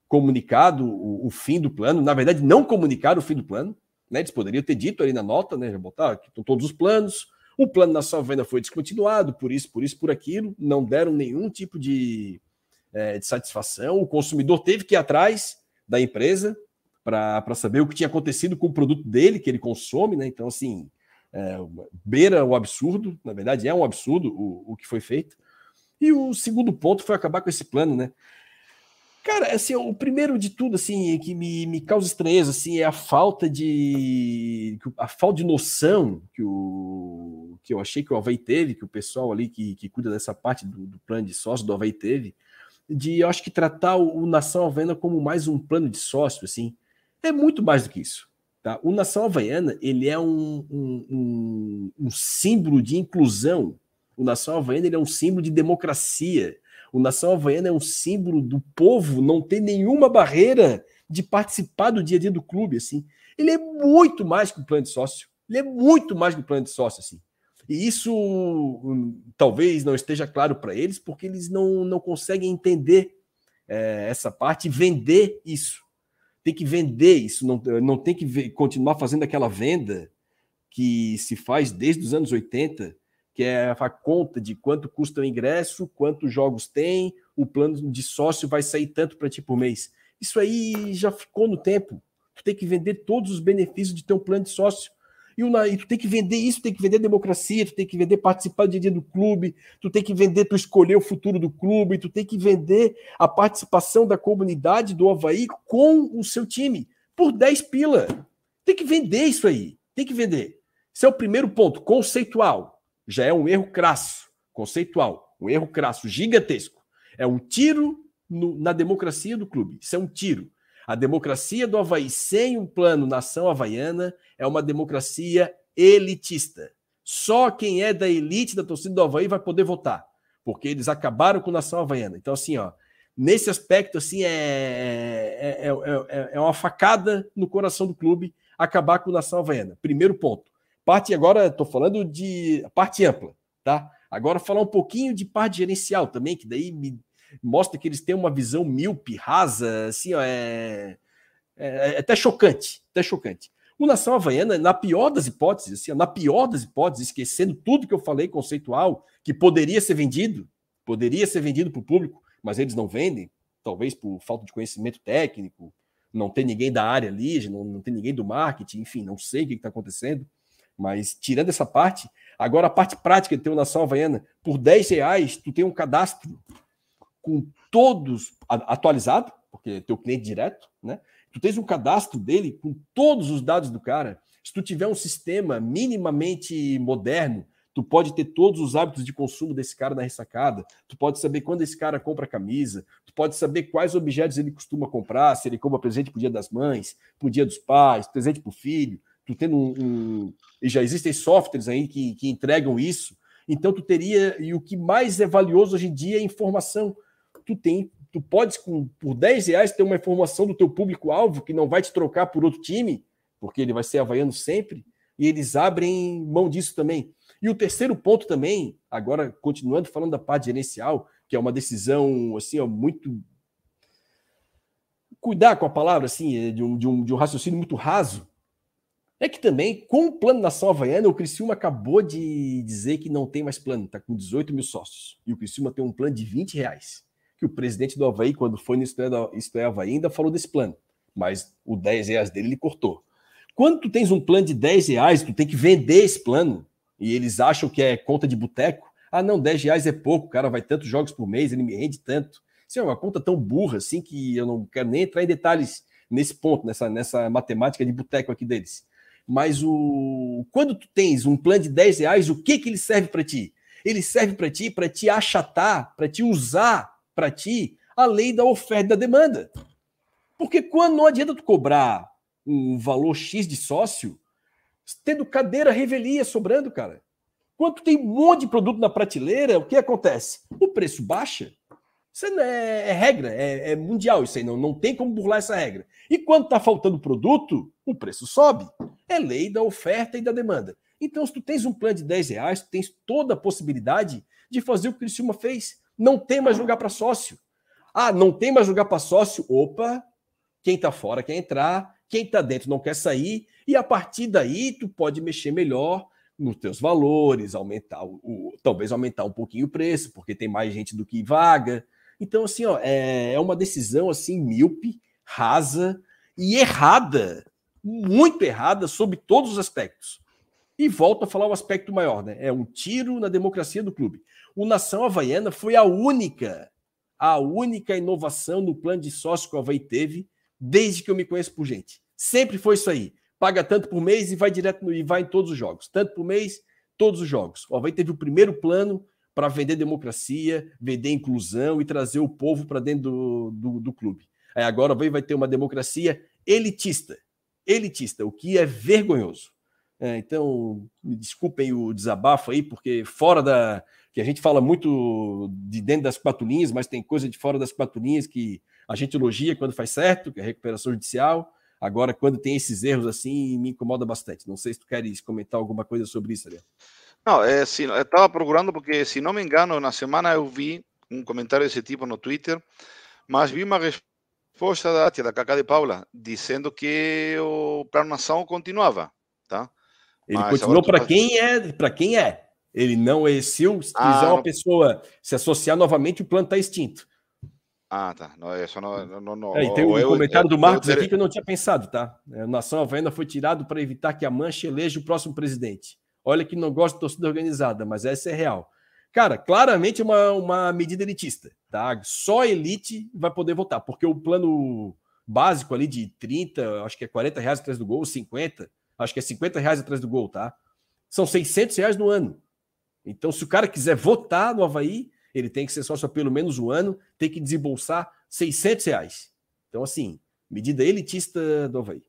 comunicado o, o, fim do plano. Na verdade, não comunicaram o fim do plano. Né? Eles poderiam ter dito ali na nota, né? Já botar aqui todos os planos. O plano nacional venda foi descontinuado, por isso, por isso, por aquilo. Não deram nenhum tipo de, é, de satisfação. O consumidor teve que ir atrás da empresa para saber o que tinha acontecido com o produto dele, que ele consome, né? Então, assim, é, beira o absurdo, na verdade, é um absurdo o, o que foi feito. E o segundo ponto foi acabar com esse plano, né? Cara, assim, o primeiro de tudo, assim, que me, me causa estranheza, assim, é a falta de a falta de noção que o que eu achei que o Havaí teve, que o pessoal ali que, que cuida dessa parte do, do plano de sócio do Havaí teve, de, eu acho que tratar o, o Nação Havaiana como mais um plano de sócio, assim, é muito mais do que isso. Tá? O Nação Havaiana, ele é um, um, um, um símbolo de inclusão o Nação Havaiana é um símbolo de democracia. O Nação Havaiana é um símbolo do povo não ter nenhuma barreira de participar do dia a dia do clube. assim. Ele é muito mais que um plano de sócio. Ele é muito mais que um plano de sócio. assim. E isso hum, talvez não esteja claro para eles, porque eles não, não conseguem entender é, essa parte e vender isso. Tem que vender isso, não, não tem que ver, continuar fazendo aquela venda que se faz desde os anos 80 que é a conta de quanto custa o ingresso, quantos jogos tem, o plano de sócio vai sair tanto para ti por mês. Isso aí já ficou no tempo. Tu tem que vender todos os benefícios de ter um plano de sócio. E, o, e tu tem que vender isso, tem que vender democracia, tu tem que vender participar do dia, dia do clube, tu tem que vender tu escolher o futuro do clube, tu tem que vender a participação da comunidade do Havaí com o seu time por 10 pila. Tem que vender isso aí, tem que vender. Esse é o primeiro ponto, conceitual já é um erro crasso, conceitual, um erro crasso, gigantesco. É um tiro no, na democracia do clube. Isso é um tiro. A democracia do Havaí sem um plano nação havaiana é uma democracia elitista. Só quem é da elite da torcida do Havaí vai poder votar, porque eles acabaram com nação havaiana. Então, assim, ó, nesse aspecto, assim, é, é, é, é uma facada no coração do clube acabar com nação havaiana. Primeiro ponto. Parte agora, estou falando de parte ampla, tá? Agora falar um pouquinho de parte gerencial também, que daí me mostra que eles têm uma visão míope, rasa, assim, ó, é, é, é até chocante, até chocante. O Nação Havaiana, na pior das hipóteses, assim, na pior das hipóteses, esquecendo tudo que eu falei conceitual, que poderia ser vendido, poderia ser vendido para o público, mas eles não vendem, talvez por falta de conhecimento técnico, não tem ninguém da área ali, não, não tem ninguém do marketing, enfim, não sei o que está acontecendo. Mas tirando essa parte, agora a parte prática de ter uma nação havaiana, por 10 reais, tu tem um cadastro com todos atualizado, porque é teu cliente direto, né? Tu tens um cadastro dele com todos os dados do cara. Se tu tiver um sistema minimamente moderno, tu pode ter todos os hábitos de consumo desse cara na ressacada, tu pode saber quando esse cara compra camisa, tu pode saber quais objetos ele costuma comprar, se ele compra presente pro dia das mães, pro dia dos pais, presente pro filho, tu tendo um, um, já existem softwares aí que, que entregam isso, então tu teria, e o que mais é valioso hoje em dia é informação. Tu tem, tu podes com, por 10 reais ter uma informação do teu público-alvo que não vai te trocar por outro time, porque ele vai ser havaiano sempre, e eles abrem mão disso também. E o terceiro ponto também, agora continuando falando da parte gerencial, que é uma decisão assim, ó, muito cuidar com a palavra assim, de um, de um, de um raciocínio muito raso, é que também, com o plano Nação Havaiana, o Criciúma acabou de dizer que não tem mais plano, está com 18 mil sócios. E o Criciúma tem um plano de 20 reais. que o presidente do Havaí, quando foi no Isto é, Havaí, ainda falou desse plano. Mas o 10 reais dele ele cortou. Quando tu tens um plano de 10 reais, tu tem que vender esse plano. E eles acham que é conta de boteco. Ah, não, 10 reais é pouco, o cara vai tantos jogos por mês, ele me rende tanto. Isso é uma conta tão burra assim que eu não quero nem entrar em detalhes nesse ponto, nessa, nessa matemática de boteco aqui deles. Mas o quando tu tens um plano de 10 reais, o que, que ele serve para ti? Ele serve para ti para te achatar, para te usar para ti a lei da oferta e da demanda. Porque quando não adianta tu cobrar um valor X de sócio, tendo cadeira revelia sobrando, cara. Quando tem um monte de produto na prateleira, o que acontece? O preço baixa. Isso é, é regra, é, é, mundial isso aí, não, não tem como burlar essa regra. E quando está faltando produto, o preço sobe. É lei da oferta e da demanda. Então, se tu tens um plano de 10 reais, tu tens toda a possibilidade de fazer o que o Criciúma fez. Não tem mais lugar para sócio. Ah, não tem mais lugar para sócio? Opa, quem está fora quer entrar, quem está dentro não quer sair, e a partir daí tu pode mexer melhor nos teus valores, aumentar o, o, talvez aumentar um pouquinho o preço, porque tem mais gente do que vaga. Então, assim, ó, é, é uma decisão assim míope, rasa e errada, muito errada sobre todos os aspectos. E volto a falar o aspecto maior, né? É um tiro na democracia do clube. O Nação Havaiana foi a única, a única inovação no plano de sócio que o Havaí teve desde que eu me conheço por gente. Sempre foi isso aí. Paga tanto por mês e vai direto no, e vai em todos os jogos. Tanto por mês, todos os jogos. O Havaí teve o primeiro plano para vender democracia, vender inclusão e trazer o povo para dentro do, do, do, clube. Aí agora vai ter uma democracia elitista. Elitista, o que é vergonhoso. É, então, me desculpem o desabafo aí, porque fora da. que a gente fala muito de dentro das quatro linhas, mas tem coisa de fora das quatro linhas que a gente elogia quando faz certo, que é recuperação judicial. Agora, quando tem esses erros assim, me incomoda bastante. Não sei se tu queres comentar alguma coisa sobre isso, Ariel. Não, é, sim, eu estava procurando porque, se não me engano, na semana eu vi um comentário desse tipo no Twitter, mas vi uma resposta da tia, da Cacá de Paula, dizendo que o Plano Nação continuava, tá? Ele mas continuou para quem é, para quem é. Ele não é se, se ah, quiser uma não... pessoa se associar novamente, o plano está extinto. Ah, tá. Não, isso não, não, não. É, e tem um eu, comentário eu, do Marcos eu, aqui que eu não tinha pensado, tá? A Nação Havaiana foi tirado para evitar que a Mancha eleja o próximo presidente. Olha que não gosta de torcida organizada, mas essa é real. Cara, claramente uma, uma medida elitista, tá? Só elite vai poder votar, porque o plano básico ali de 30, acho que é 40 reais atrás do gol, 50, acho que é 50 reais atrás do gol, tá? São 600 reais no ano. Então, se o cara quiser votar no Havaí, ele tem que ser sócio pelo menos um ano, tem que desembolsar 600 reais. Então, assim, medida elitista do Havaí.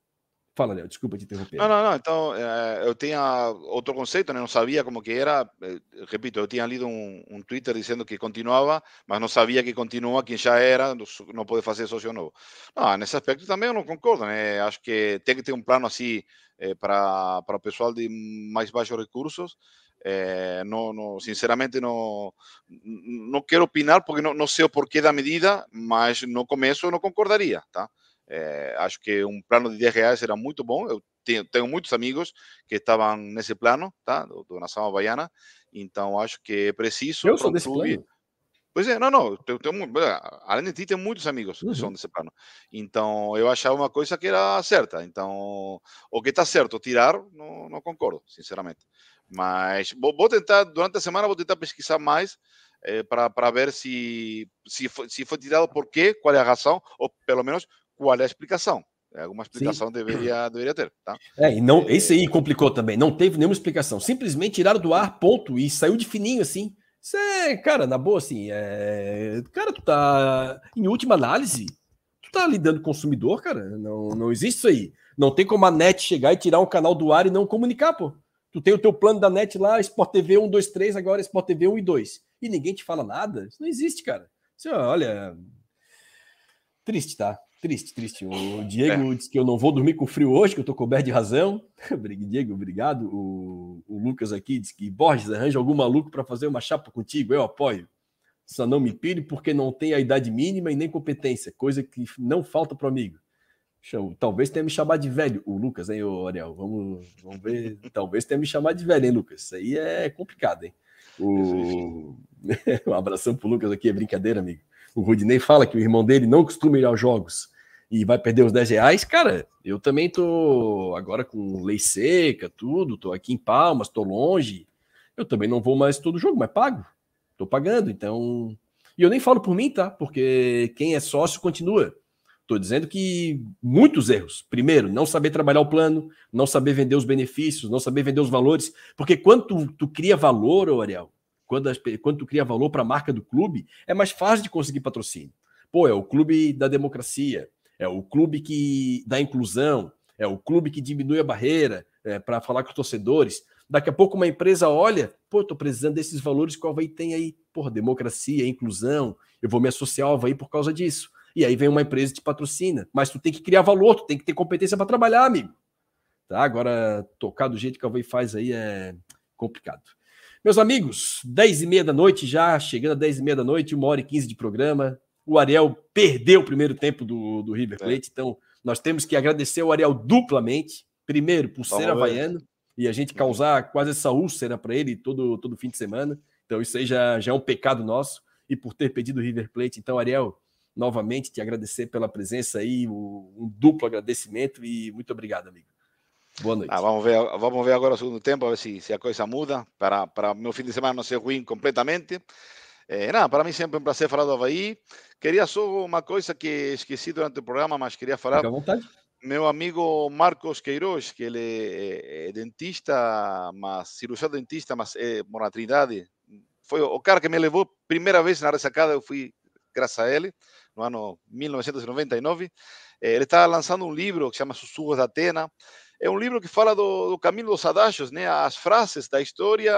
Fala, Léo, desculpa te interromper. Não, não, não. Então, é, eu tinha outro conceito, né? não sabia como que era. É, repito, eu tinha lido um, um, Twitter dizendo que continuava, mas não sabia que continua quem já era, não pode fazer sócio novo. Não, nesse aspecto também eu não concordo, né? Acho que tem que ter um plano assim é, para o pessoal de mais baixos recursos. É, não, não, sinceramente não, não quero opinar porque não, não sei o porquê da medida, mas no começo eu não concordaria, tá? É, acho que um plano de 10 reais era muito bom. Eu tenho, tenho muitos amigos que estavam nesse plano, tá? Do, do Nação Havaiana. Então acho que é preciso. Eu sou desse clube... plano. Pois é, não, não. Tenho, além de ti, tem muitos amigos uhum. que são desse plano. Então eu achava uma coisa que era certa. Então o que está certo tirar, não, não concordo, sinceramente. Mas vou, vou, tentar, durante a semana, vou tentar pesquisar mais é, para ver se, se, foi, se foi tirado por quê, qual é a razão, ou pelo menos qual é a explicação. É, alguma explicação deveria, deveria ter, tá? É, e não, esse aí complicou também, não teve nenhuma explicação. Simplesmente tiraram do ar, ponto, e saiu de fininho assim. Isso é, cara, na boa, assim, é... cara, tu tá, em última análise, tu tá lidando com o consumidor, cara, não, não existe isso aí. Não tem como a net chegar e tirar um canal do ar e não comunicar, pô. Tu tem o teu plano da net lá, Sport TV 1, 2, 3, agora Sport TV 1 e 2. E ninguém te fala nada. Isso não existe, cara. Isso, olha, triste, tá? Triste, triste. O Diego é. disse que eu não vou dormir com frio hoje, que eu tô coberto de razão. Diego, obrigado. O, o Lucas aqui disse que Borges arranja algum maluco para fazer uma chapa contigo. Eu apoio. Só não me pire porque não tem a idade mínima e nem competência, coisa que não falta para amigo. Talvez tenha me chamado de velho, o Lucas, hein, o Ariel? Vamos, vamos ver. Talvez tenha me chamado de velho, hein, Lucas? Isso aí é complicado, hein? O... um abração pro Lucas aqui, é brincadeira, amigo. O Rudinei fala que o irmão dele não costuma ir aos jogos e vai perder os 10 reais, cara, eu também tô agora com lei seca, tudo, tô aqui em Palmas, tô longe, eu também não vou mais todo jogo, mas pago, tô pagando, então... E eu nem falo por mim, tá? Porque quem é sócio continua. Tô dizendo que muitos erros. Primeiro, não saber trabalhar o plano, não saber vender os benefícios, não saber vender os valores, porque quando tu, tu cria valor, Ariel, quando, as, quando tu cria valor para a marca do clube, é mais fácil de conseguir patrocínio. Pô, é o clube da democracia, é o clube que da inclusão, é o clube que diminui a barreira é, para falar com os torcedores. Daqui a pouco uma empresa olha, pô, tô precisando desses valores que o Havaí tem aí. Porra, democracia, inclusão, eu vou me associar ao Havaí por causa disso. E aí vem uma empresa e te patrocina. Mas tu tem que criar valor, tu tem que ter competência para trabalhar, amigo. Tá? Agora, tocar do jeito que o Havaí faz aí é complicado. Meus amigos, 10 e meia da noite já, chegando a 10 e meia da noite, uma hora e 15 de programa o Ariel perdeu o primeiro tempo do, do River é. Plate, é. então nós temos que agradecer o Ariel duplamente. Primeiro, por ser havaiano e a gente causar quase essa úlcera para ele todo, todo fim de semana. Então, isso aí já, já é um pecado nosso. E por ter pedido o River Plate. Então, Ariel, novamente te agradecer pela presença aí, um duplo agradecimento e muito obrigado, amigo. Boa noite. Ah, vamos, ver, vamos ver agora o segundo tempo, a ver se, se a coisa muda, para, para meu fim de semana não ser ruim completamente. É, nada, para mim sempre um prazer falar do Havaí. Queria só uma coisa que esqueci durante o programa, mas queria falar. Fica à vontade. Meu amigo Marcos Queiroz, que ele é, é dentista, mas cirurgião dentista, mas é, mora na Trindade. Foi o cara que me levou primeira vez na ressacada, eu fui graças a ele, no ano 1999. Ele está lançando um livro que se chama Sussurros da Atena. É um livro que fala do, do caminho dos adágios, né? as frases da história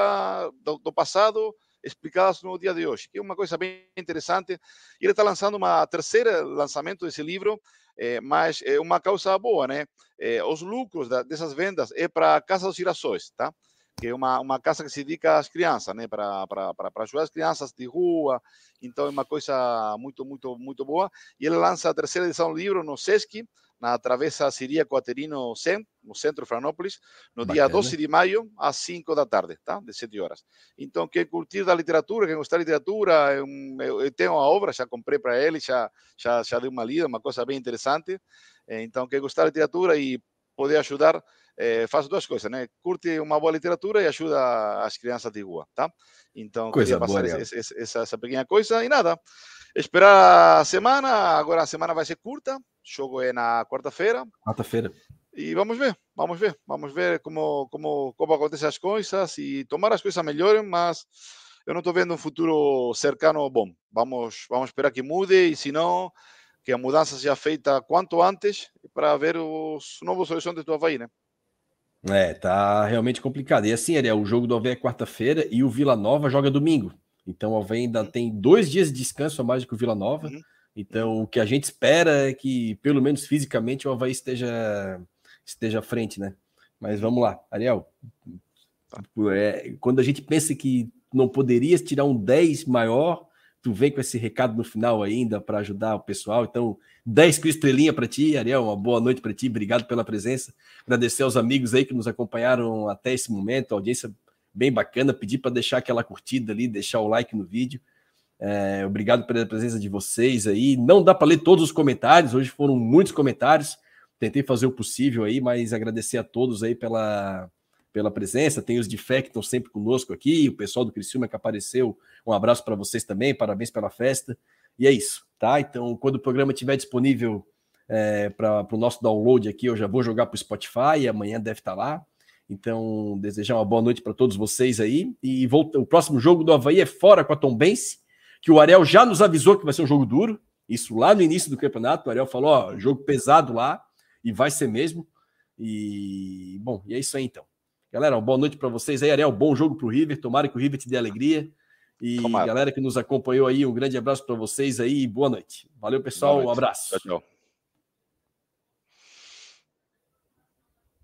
do, do passado explicadas no dia de hoje, que é uma coisa bem interessante. Ele está lançando uma terceira lançamento desse livro, é, mas é uma causa boa, né? É, os lucros da, dessas vendas é para a Casa dos Girassóis, tá? Que é uma, uma casa que se dedica às crianças, né? Para ajudar as crianças de rua. Então é uma coisa muito, muito, muito boa. E ele lança a terceira edição do livro no Sesc, na Travessa Siríaco Aterino 100, no centro de Franópolis, no Bacana. dia 12 de maio, às 5 da tarde, tá? De 7 horas. Então, quem curtir da literatura, quem gostar da literatura, eu, eu tenho a obra, já comprei para ele, já, já, já dei uma lida, uma coisa bem interessante. Então, quem gostar da literatura e poder ajudar, é, faz duas coisas, né? Curte uma boa literatura e ajuda as crianças de rua, tá? Então, coisa queria passar boa, essa, essa, pequena coisa e nada. Esperar a semana, agora a semana vai ser curta, jogo é na quarta-feira. Quarta-feira. E vamos ver, vamos ver, vamos ver como, como, como acontecem as coisas e tomar as coisas melhorem, mas eu não estou vendo um futuro cercano bom. Vamos, vamos esperar que mude e se não, que a mudança seja feita quanto antes para ver os novos horizontes do Havaí, né? É, tá realmente complicado. E assim, Ariel, o jogo do Havaí é quarta-feira e o Vila Nova joga domingo. Então o Havaí ainda uhum. tem dois dias de descanso a mais do que o Vila Nova. Uhum. Então, o que a gente espera é que, pelo menos fisicamente, o Havaí esteja, esteja à frente, né? Mas vamos lá, Ariel. É, quando a gente pensa que não poderias tirar um 10 maior, tu vem com esse recado no final ainda para ajudar o pessoal. Então, 10 com estrelinha para ti, Ariel. Uma boa noite para ti. Obrigado pela presença. Agradecer aos amigos aí que nos acompanharam até esse momento. A audiência bem bacana. Pedir para deixar aquela curtida ali, deixar o like no vídeo. É, obrigado pela presença de vocês aí. Não dá para ler todos os comentários, hoje foram muitos comentários. Tentei fazer o possível aí, mas agradecer a todos aí pela, pela presença. Tem os de fé que estão sempre conosco aqui, o pessoal do Criciúma que apareceu. Um abraço para vocês também, parabéns pela festa. E é isso, tá? Então, quando o programa estiver disponível é, para o nosso download aqui, eu já vou jogar para o Spotify amanhã deve estar tá lá. Então, desejar uma boa noite para todos vocês aí. E volta, o próximo jogo do Havaí é fora com a Tom Bense que o Ariel já nos avisou que vai ser um jogo duro. Isso lá no início do campeonato, o Ariel falou: ó, jogo pesado lá, e vai ser mesmo. E bom, e é isso aí então. Galera, uma boa noite para vocês aí, Ariel. Bom jogo para o River. Tomara que o River te dê alegria. E Tomara. galera que nos acompanhou aí, um grande abraço para vocês aí e boa noite. Valeu, pessoal. Noite. Um abraço. Tchau, tchau.